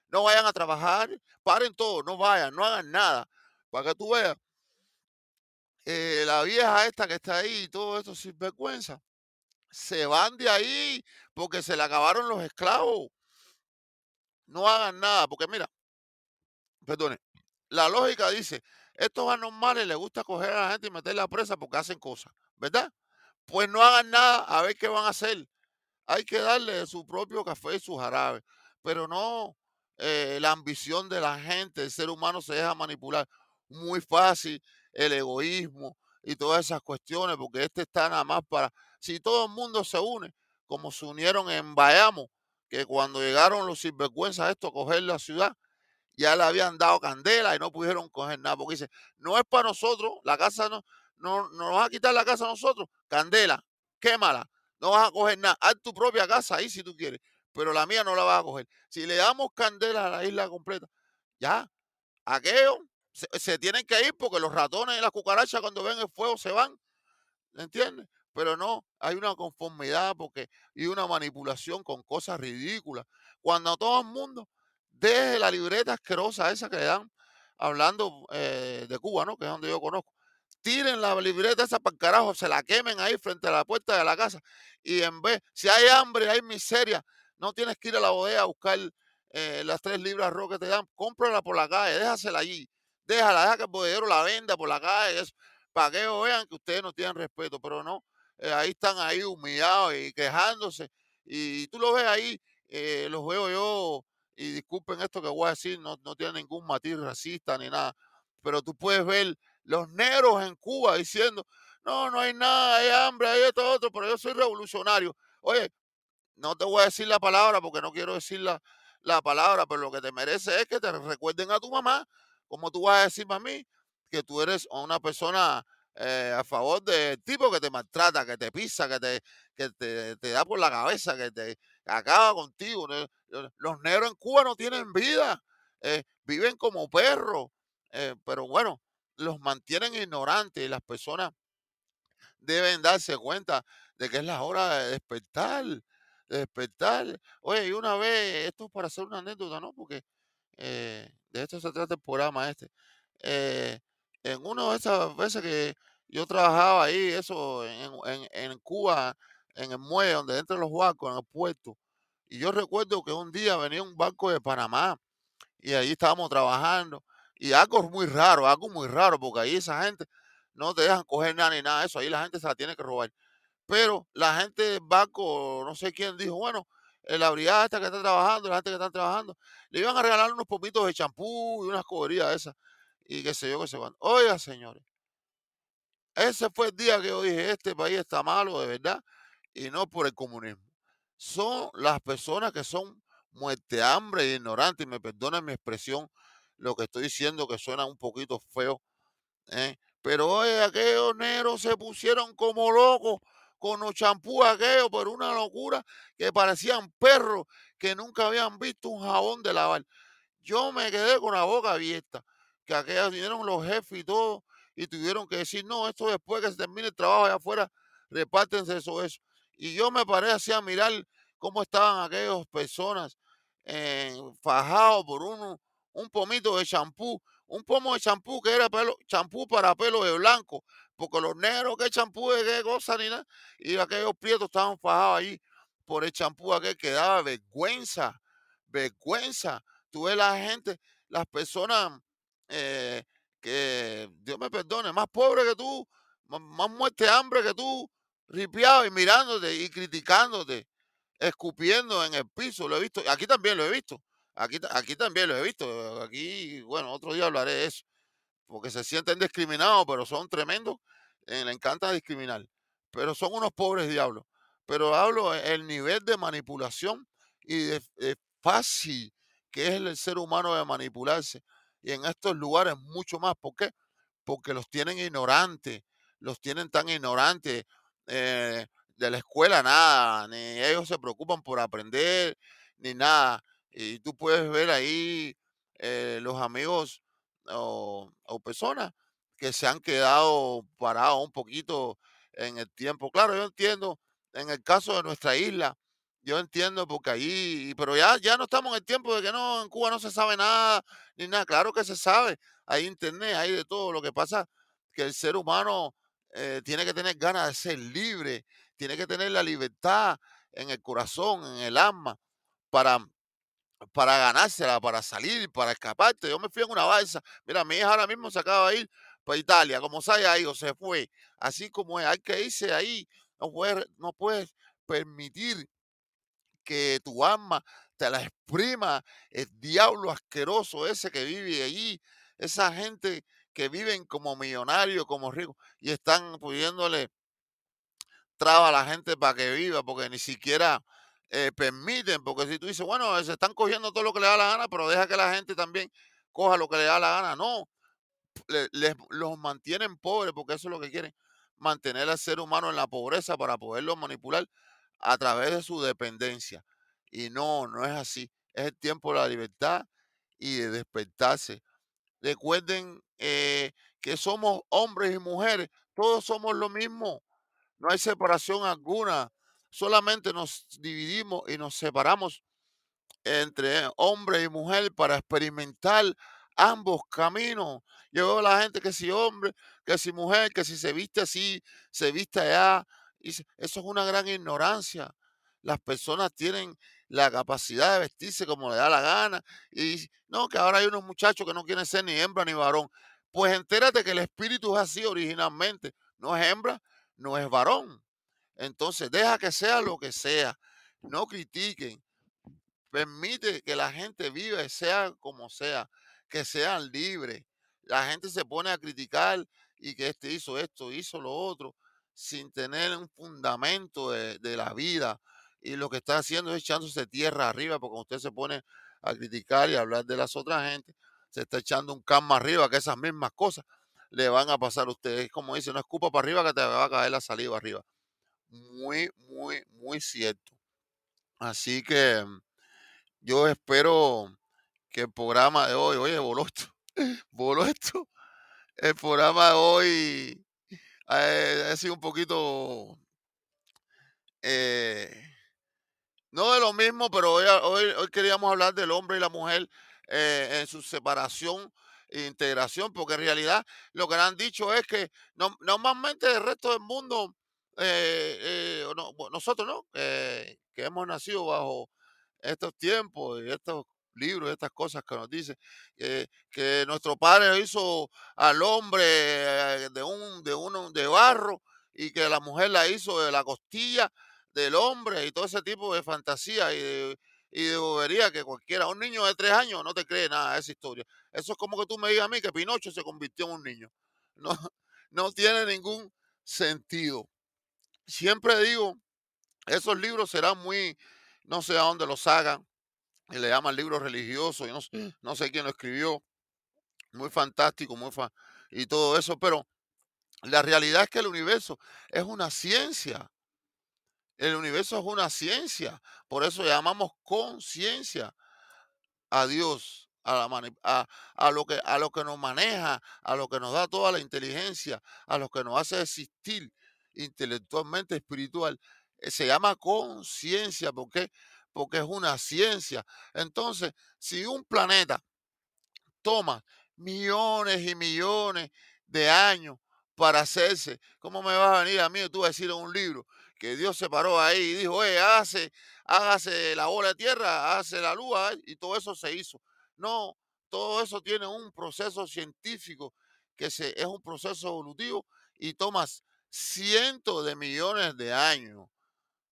No vayan a trabajar. Paren todo. No vayan. No hagan nada. Para que tú veas. Eh, la vieja esta que está ahí y todo esto sin vergüenza. Se van de ahí porque se le acabaron los esclavos. No hagan nada. Porque mira, perdone, la lógica dice, estos anormales les gusta coger a la gente y meterla presa porque hacen cosas, ¿verdad? Pues no hagan nada a ver qué van a hacer. Hay que darle su propio café y su jarabe, pero no eh, la ambición de la gente, el ser humano se deja manipular muy fácil, el egoísmo y todas esas cuestiones, porque este está nada más para, si todo el mundo se une, como se unieron en Bayamo, que cuando llegaron los sinvergüenzas esto a coger la ciudad, ya le habían dado candela y no pudieron coger nada, porque dice, no es para nosotros, la casa no, no, nos vas a quitar la casa a nosotros, candela, quémala, no vas a coger nada, haz tu propia casa ahí si tú quieres, pero la mía no la vas a coger. Si le damos candela a la isla completa, ya, aquello se, tienen que ir porque los ratones y las cucarachas cuando ven el fuego se van, ¿entiendes? Pero no, hay una conformidad porque y una manipulación con cosas ridículas. Cuando todo el mundo deje la libreta asquerosa esa que le dan, hablando eh, de Cuba, ¿no? Que es donde yo conozco. Tiren la libreta esa para el carajo, se la quemen ahí frente a la puerta de la casa. Y en vez, si hay hambre, hay miseria, no tienes que ir a la bodega a buscar eh, las tres libras rojas que te dan, cómprala por la calle, déjasela allí. Déjala, deja que el bodeguero la venda por la calle, para que vean que ustedes no tienen respeto, pero no, eh, ahí están ahí humillados y quejándose. Y, tú lo ves ahí, los veo yo y disculpen esto que voy a decir, no, no tiene ningún matiz racista ni nada, pero tú puedes ver los negros en Cuba diciendo, no, no hay nada, hay hambre, hay esto, otro, pero yo soy revolucionario. Oye, no te voy a decir la palabra porque no quiero decir la, la palabra, pero lo que te merece es que te recuerden a tu mamá, como tú vas a decirme a mí, que tú eres una persona eh, a favor del tipo que te maltrata, que te pisa, que te, que te da por la cabeza, que te acaba contigo. Los negros en Cuba no tienen vida. eh, viven como perros, eh, pero bueno, los mantienen ignorantes y las personas deben darse cuenta de que es la hora de despertar, de despertar. Oye, y una vez, esto es para hacer una anécdota, ¿no? Porque eh, de esto se trata el programa este. En una de esas veces que yo trabajaba ahí, eso, en, en- Cuba, en el muelle donde entran los barcos, en el puerto, y yo recuerdo que un día venía un barco de Panamá y ahí estábamos trabajando. Y algo muy raro, algo muy raro, porque ahí esa gente no te dejan coger nada ni nada de eso, ahí la gente se la tiene que robar. Pero la gente del banco, no sé quién dijo, bueno, la brigada esta que está trabajando, la gente que está trabajando, le iban a regalar unos pomitos de champú y unas coberías esas, y qué sé yo, qué sé cuándo. Oiga, señores, ese fue el día que yo dije, este país está malo de verdad, y no por el comunismo. Son las personas que son muerte hambre e ignorantes, y me perdonen mi expresión, lo que estoy diciendo que suena un poquito feo, ¿eh? Pero oye, aquellos negros se pusieron como locos con los champús aquellos, pero una locura que parecían perros que nunca habían visto un jabón de lavar. Yo me quedé con la boca abierta, que aquellas vinieron los jefes y todo, y tuvieron que decir, no, esto después que se termine el trabajo allá afuera, repártense eso, eso. Y yo me paré así a mirar cómo estaban aquellas personas eh, fajados por uno, un pomito de champú, un pomo de champú que era champú para pelo de blanco, porque los negros, qué champú qué cosa ni nada, y aquellos prietos estaban fajados ahí por el champú aquel que daba vergüenza, vergüenza. Tú ves la gente, las personas eh, que, Dios me perdone, más pobres que tú, más, más muerte hambre que tú, ripiado y mirándote y criticándote, escupiendo en el piso, lo he visto, aquí también lo he visto, aquí, aquí también lo he visto, aquí, bueno, otro día hablaré de eso porque se sienten discriminados, pero son tremendos, eh, le encanta discriminar, pero son unos pobres diablos. Pero hablo e- el nivel de manipulación y de, de fácil que es el ser humano de manipularse. Y en estos lugares mucho más. ¿Por qué? Porque los tienen ignorantes, los tienen tan ignorantes. eh, de la escuela nada, ni ellos se preocupan por aprender, ni nada. Y tú puedes ver ahí eh, los amigos o, personas que se han quedado parados un poquito en el tiempo. Claro, yo entiendo, en el caso de nuestra isla, yo entiendo porque ahí, pero ya, ya no estamos en el tiempo de que no, en Cuba no se sabe nada, ni nada. Claro que se sabe, hay internet, hay de todo. Lo que pasa que el ser humano eh, tiene que tener ganas de ser libre, tiene que tener la libertad en el corazón, en el alma, para para ganársela, para salir, para escaparte. Yo me fui en una balsa. Mira, mi hija ahora mismo se acaba de ir para Italia, como se haya ido, se fue. Así como es, hay que irse ahí. No puedes, no puedes permitir que tu alma te la exprima el diablo asqueroso ese que vive allí, esa gente que viven como millonarios, como ricos, y están pudiéndole traba a la gente para que viva, porque ni siquiera eh, permiten, porque si tú dices, bueno, se están cogiendo todo lo que le da la gana, pero deja que la gente también coja lo que le da la gana, no, le- los mantienen pobres, porque eso es lo que quieren, mantener al ser humano en la pobreza para poderlo manipular a través de su dependencia. Y no, no es así, es el tiempo de la libertad y de despertarse. Recuerden eh, que somos hombres y mujeres, todos somos lo mismo no hay separación alguna, solamente nos dividimos y nos separamos entre hombre y mujer para experimentar ambos caminos. Yo veo a la gente que si hombre, que si mujer, que si se viste así, se viste allá. y eso es una gran ignorancia. Las personas tienen la capacidad de vestirse como le da la gana. Y no, que ahora hay unos muchachos que no quieren ser ni hembra ni varón. Pues entérate que el espíritu es así originalmente. No es hembra, no es varón. Entonces, deja que sea lo que sea. No critiquen. Permite que la gente viva, sea como sea, que sean libres. La gente se pone a criticar y que este hizo esto, hizo lo otro, sin tener un fundamento de, la vida. Y lo que está haciendo es echándose tierra arriba, porque usted se pone a criticar y a hablar de las otras gente, se está echando un campo arriba, que esas mismas cosas le van a pasar a ustedes. Como dice, no escupa para arriba que te va a caer la saliva arriba. Muy, muy, muy cierto. Así que yo espero que el programa de hoy, oye, voló esto, voló esto. El programa de hoy eh, ha sido un poquito eh, no de lo mismo, pero hoy, hoy, queríamos hablar del hombre y la mujer eh, en su separación e integración, porque en realidad lo que han dicho es que normalmente el resto del mundo, nosotros, ¿no? que hemos nacido bajo estos tiempos y estos libros, estas cosas que nos dice, que nuestro padre hizo al hombre eh, de un, de uno de barro y que la mujer la hizo de la costilla del hombre y todo ese tipo de fantasía y de, y de bobería que cualquiera, un niño de tres años no te cree nada de esa historia. Eso es como que tú me digas a mí que Pinocho se convirtió en un niño. No, no tiene ningún sentido. Siempre digo, esos libros serán muy, no sé a dónde los hagan, y le llaman libro religioso, y no, no sé quién lo escribió, muy fantástico, muy fa y todo eso, pero la realidad es que el universo es una ciencia. El universo es una ciencia, por eso llamamos conciencia a Dios, a, a, a, lo que, a lo que nos maneja, a lo que nos da toda la inteligencia, a lo que nos hace existir intelectualmente, espiritual. Eh, se llama conciencia, ¿por qué? Porque es una ciencia. Entonces, si un planeta toma millones y millones de años para hacerse, ¿cómo me vas a venir a mí? Tú vas a decir en un libro que Dios se paró ahí y dijo, oye, hágase, hágase la bola de tierra, hágase la luz, y todo eso se hizo. No, todo eso tiene un proceso científico que se, es un proceso evolutivo y tomas cientos de millones de años,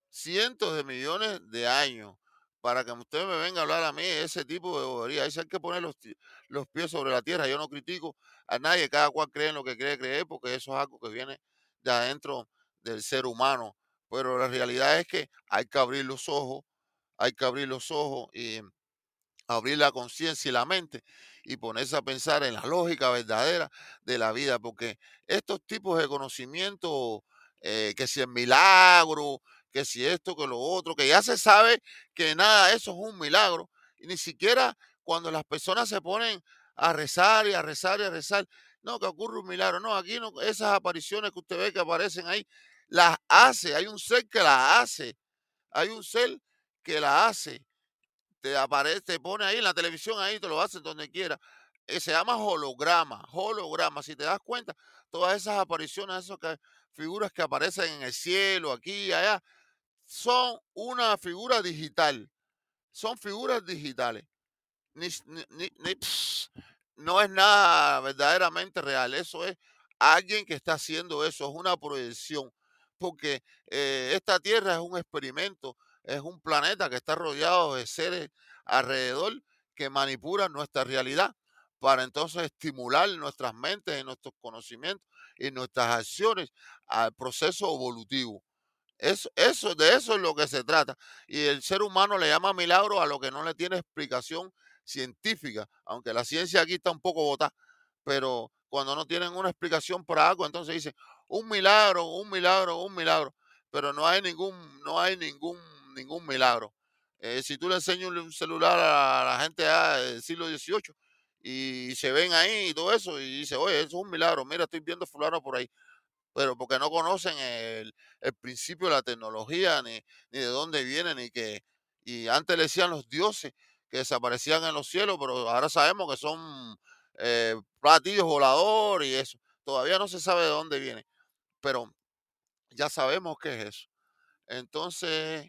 cientos de millones de años para que usted me venga a hablar a mí ese tipo de bobería. Ahí hay que poner los, los pies sobre la tierra. Yo no critico a nadie, cada cual cree en lo que cree creer, porque eso es algo que viene de adentro del ser humano pero la realidad es que hay que abrir los ojos, hay que abrir los ojos y abrir la conciencia y la mente y ponerse a pensar en la lógica verdadera de la vida, porque estos tipos de conocimiento, eh, que si es milagro, que si esto, que lo otro, que ya se sabe que nada, eso es un milagro, y ni siquiera cuando las personas se ponen a rezar y a rezar y a rezar, no, que ocurre un milagro, no, aquí no, esas apariciones que usted ve que aparecen ahí, las hace, hay un ser que las hace, hay un ser que la hace, te aparece, te pone ahí en la televisión, ahí te lo hace donde quiera. Eh, se llama holograma, holograma. Si te das cuenta, todas esas apariciones, esas figuras que aparecen en el cielo, aquí y allá, son una figura digital. Son figuras digitales. no es nada verdaderamente real. Eso es alguien que está haciendo eso. Es una proyección porque eh, esta Tierra es un experimento, es un planeta que está rodeado de seres alrededor que manipulan nuestra realidad para entonces estimular nuestras mentes y nuestros conocimientos y nuestras acciones al proceso evolutivo. Eso, eso, de eso es lo que se trata. Y el ser humano le llama milagro a lo que no le tiene explicación científica, aunque la ciencia aquí está un poco botada, pero cuando no tienen una explicación para algo, entonces dicen, un milagro, un milagro, un milagro, pero no hay ningún, no hay ningún, ningún milagro. Eh, si tú le enseñas un celular a la gente del siglo XVIII y se ven ahí y todo eso, y dice, oye, eso es un milagro, mira, estoy viendo fulano por ahí. Pero porque no conocen el, principio de la tecnología, ni, ni, de dónde viene, ni que. Y antes le decían los dioses que desaparecían en los cielos, pero ahora sabemos que son eh, platillos voladores y eso. Todavía no se sabe de dónde viene pero ya sabemos qué es eso. Entonces,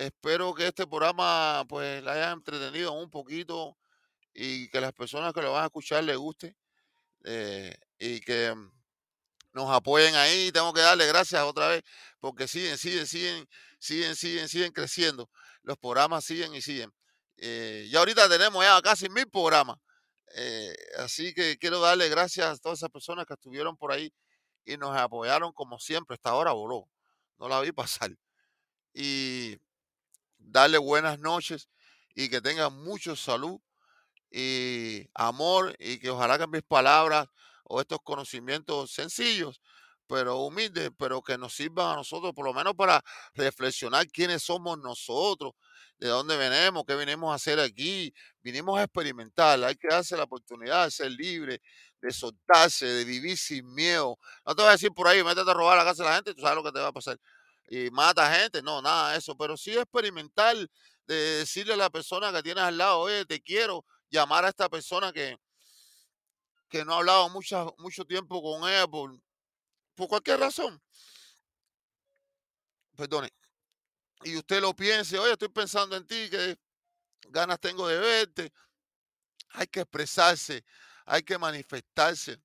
espero que este programa pues la haya entretenido un poquito y que las personas que lo van a escuchar les guste eh, y que nos apoyen ahí. Tengo que darle gracias otra vez porque siguen, siguen, siguen, siguen, siguen, siguen creciendo. Los programas siguen y siguen. Eh, y ahorita tenemos ya casi mil programas. Eh, así que quiero darle gracias a todas esas personas que estuvieron por ahí y nos apoyaron como siempre. Esta hora voló, no la vi pasar. Y darle buenas noches y que tengan mucho salud y amor y que ojalá que mis palabras o estos conocimientos sencillos pero humildes, pero que nos sirvan a nosotros, por lo menos para reflexionar quiénes somos nosotros, de dónde venimos, qué venimos a hacer aquí. Vinimos a experimentar, hay que darse la oportunidad de ser libre, de soltarse, de vivir sin miedo. No te voy a decir por ahí, métete a robar la casa de la gente, tú sabes lo que te va a pasar. Y mata gente, no, nada de eso, pero sí experimentar, de decirle a la persona que tienes al lado, oye, te quiero, llamar a esta persona que, que no ha hablado mucho, mucho tiempo con ella por, por cualquier razón. Perdone. Y usted lo piense, oye, estoy pensando en ti, que ganas tengo de verte. Hay que expresarse, hay que manifestarse,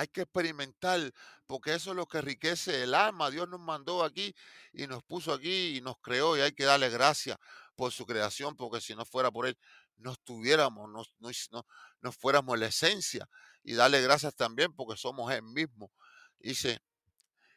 hay que experimentar, porque eso es lo que enriquece el alma. Dios nos mandó aquí y nos puso aquí y nos creó y hay que darle gracias por su creación, porque si no fuera por Él, no estuviéramos, no, no, no fuéramos la esencia. Y darle gracias también porque somos Él mismo. Dice,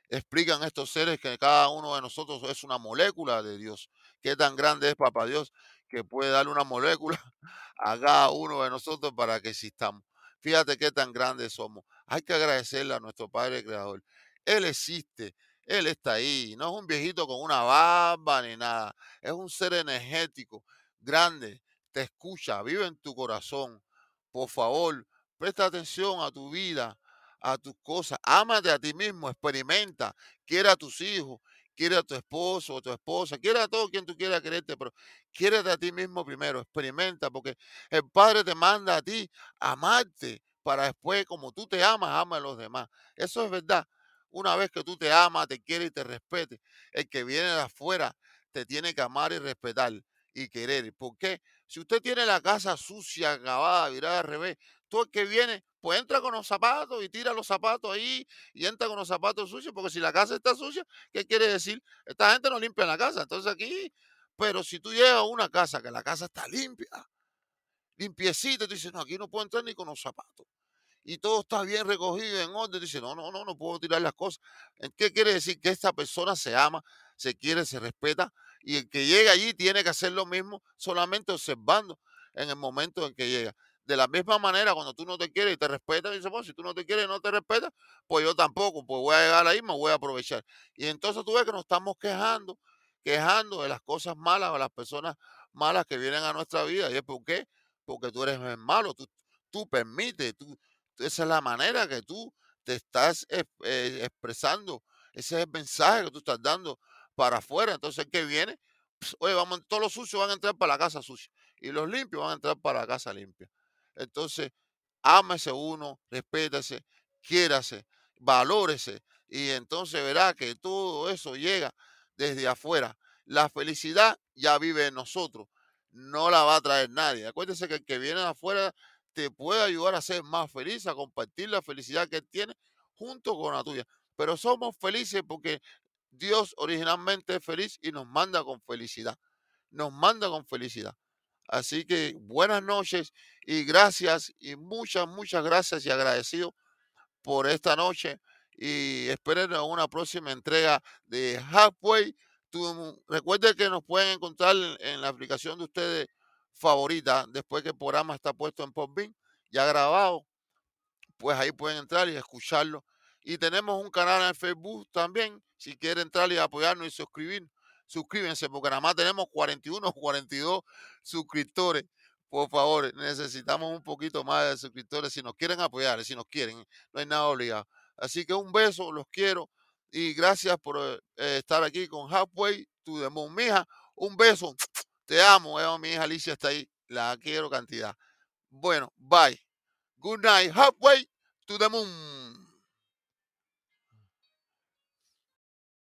explican estos seres que cada uno de nosotros es una molécula de Dios. Qué tan grande es Papá Dios que puede darle una molécula a cada uno de nosotros para que existamos. Fíjate qué tan grandes somos. Hay que agradecerle a nuestro Padre Creador. Él existe, Él está ahí. No es un viejito con una barba ni nada. Es un ser energético, grande. Te escucha, vive en tu corazón. Por favor, presta atención a tu vida, a tus cosas. Ámate a ti mismo, experimenta. Quiere a tus hijos, quiere a tu esposo o tu esposa, quiere a todo quien tú quieras quererte, pero quiérete a ti mismo primero, experimenta, porque el Padre te manda a ti amarte para después, como tú te amas, ama a los demás. Eso es verdad. Una vez que tú te amas, te quieres y te respetes, el que viene de afuera te tiene que amar y respetar y querer. ¿Por qué? Si usted tiene la casa sucia, acabada, virada al revés, todo el que viene pues entra con los zapatos y tira los zapatos ahí y entra con los zapatos sucios, porque si la casa está sucia, ¿qué quiere decir? Esta gente no limpia la casa, entonces aquí, pero si tú llegas a una casa que la casa está limpia, limpiecita, tú dices, no, aquí no puedo entrar ni con los zapatos. Y todo está bien recogido en orden, dice, no, no, no, no puedo tirar las cosas. ¿Qué quiere decir? Que esta persona se ama, se quiere, se respeta, y el que llega allí tiene que hacer lo mismo, solamente observando en el momento en que llega. De la misma manera, cuando tú no te quieres y te respetas, dices, pues si tú no te quieres y no te respetas, pues yo tampoco, pues voy a llegar ahí, me voy a aprovechar. Y entonces tú ves que nos estamos quejando, quejando de las cosas malas, de las personas malas que vienen a nuestra vida. ¿Y es por qué? Porque tú eres malo, tú, tú permites, tú, esa es la manera que tú te estás eh, expresando, ese es el mensaje que tú estás dando para afuera. Entonces, ¿qué viene? oye, vamos, todos los sucios van a entrar para la casa sucia y los limpios van a entrar para la casa limpia. Entonces, ámese uno, respétese, quiérase, valórese. Y entonces verá que todo eso llega desde afuera. La felicidad ya vive en nosotros. No la va a traer nadie. Acuérdese que el que viene afuera te puede ayudar a ser más feliz, a compartir la felicidad que él tiene junto con la tuya. Pero somos felices porque Dios originalmente es feliz y nos manda con felicidad. Nos manda con felicidad. Así que buenas noches y gracias y muchas, muchas gracias y agradecido por esta noche y esperen una próxima entrega de Halfway. Recuerden que nos pueden encontrar en la aplicación de ustedes favorita después que el programa está puesto en Podbean, ya grabado, pues ahí pueden entrar y escucharlo. Y tenemos un canal en Facebook también, si quieren entrar y apoyarnos y suscribirnos suscríbense porque nada más tenemos 41 o 42 suscriptores. Por favor, necesitamos un poquito más de suscriptores si nos quieren apoyar, si nos quieren, no hay nada obligado. Así que un beso, los quiero y gracias por eh, estar aquí con Halfway to the Moon. Mija, un beso, te amo, eh, mi hija Alicia está ahí, la quiero cantidad. Bueno, bye. Good night, Halfway to the Moon.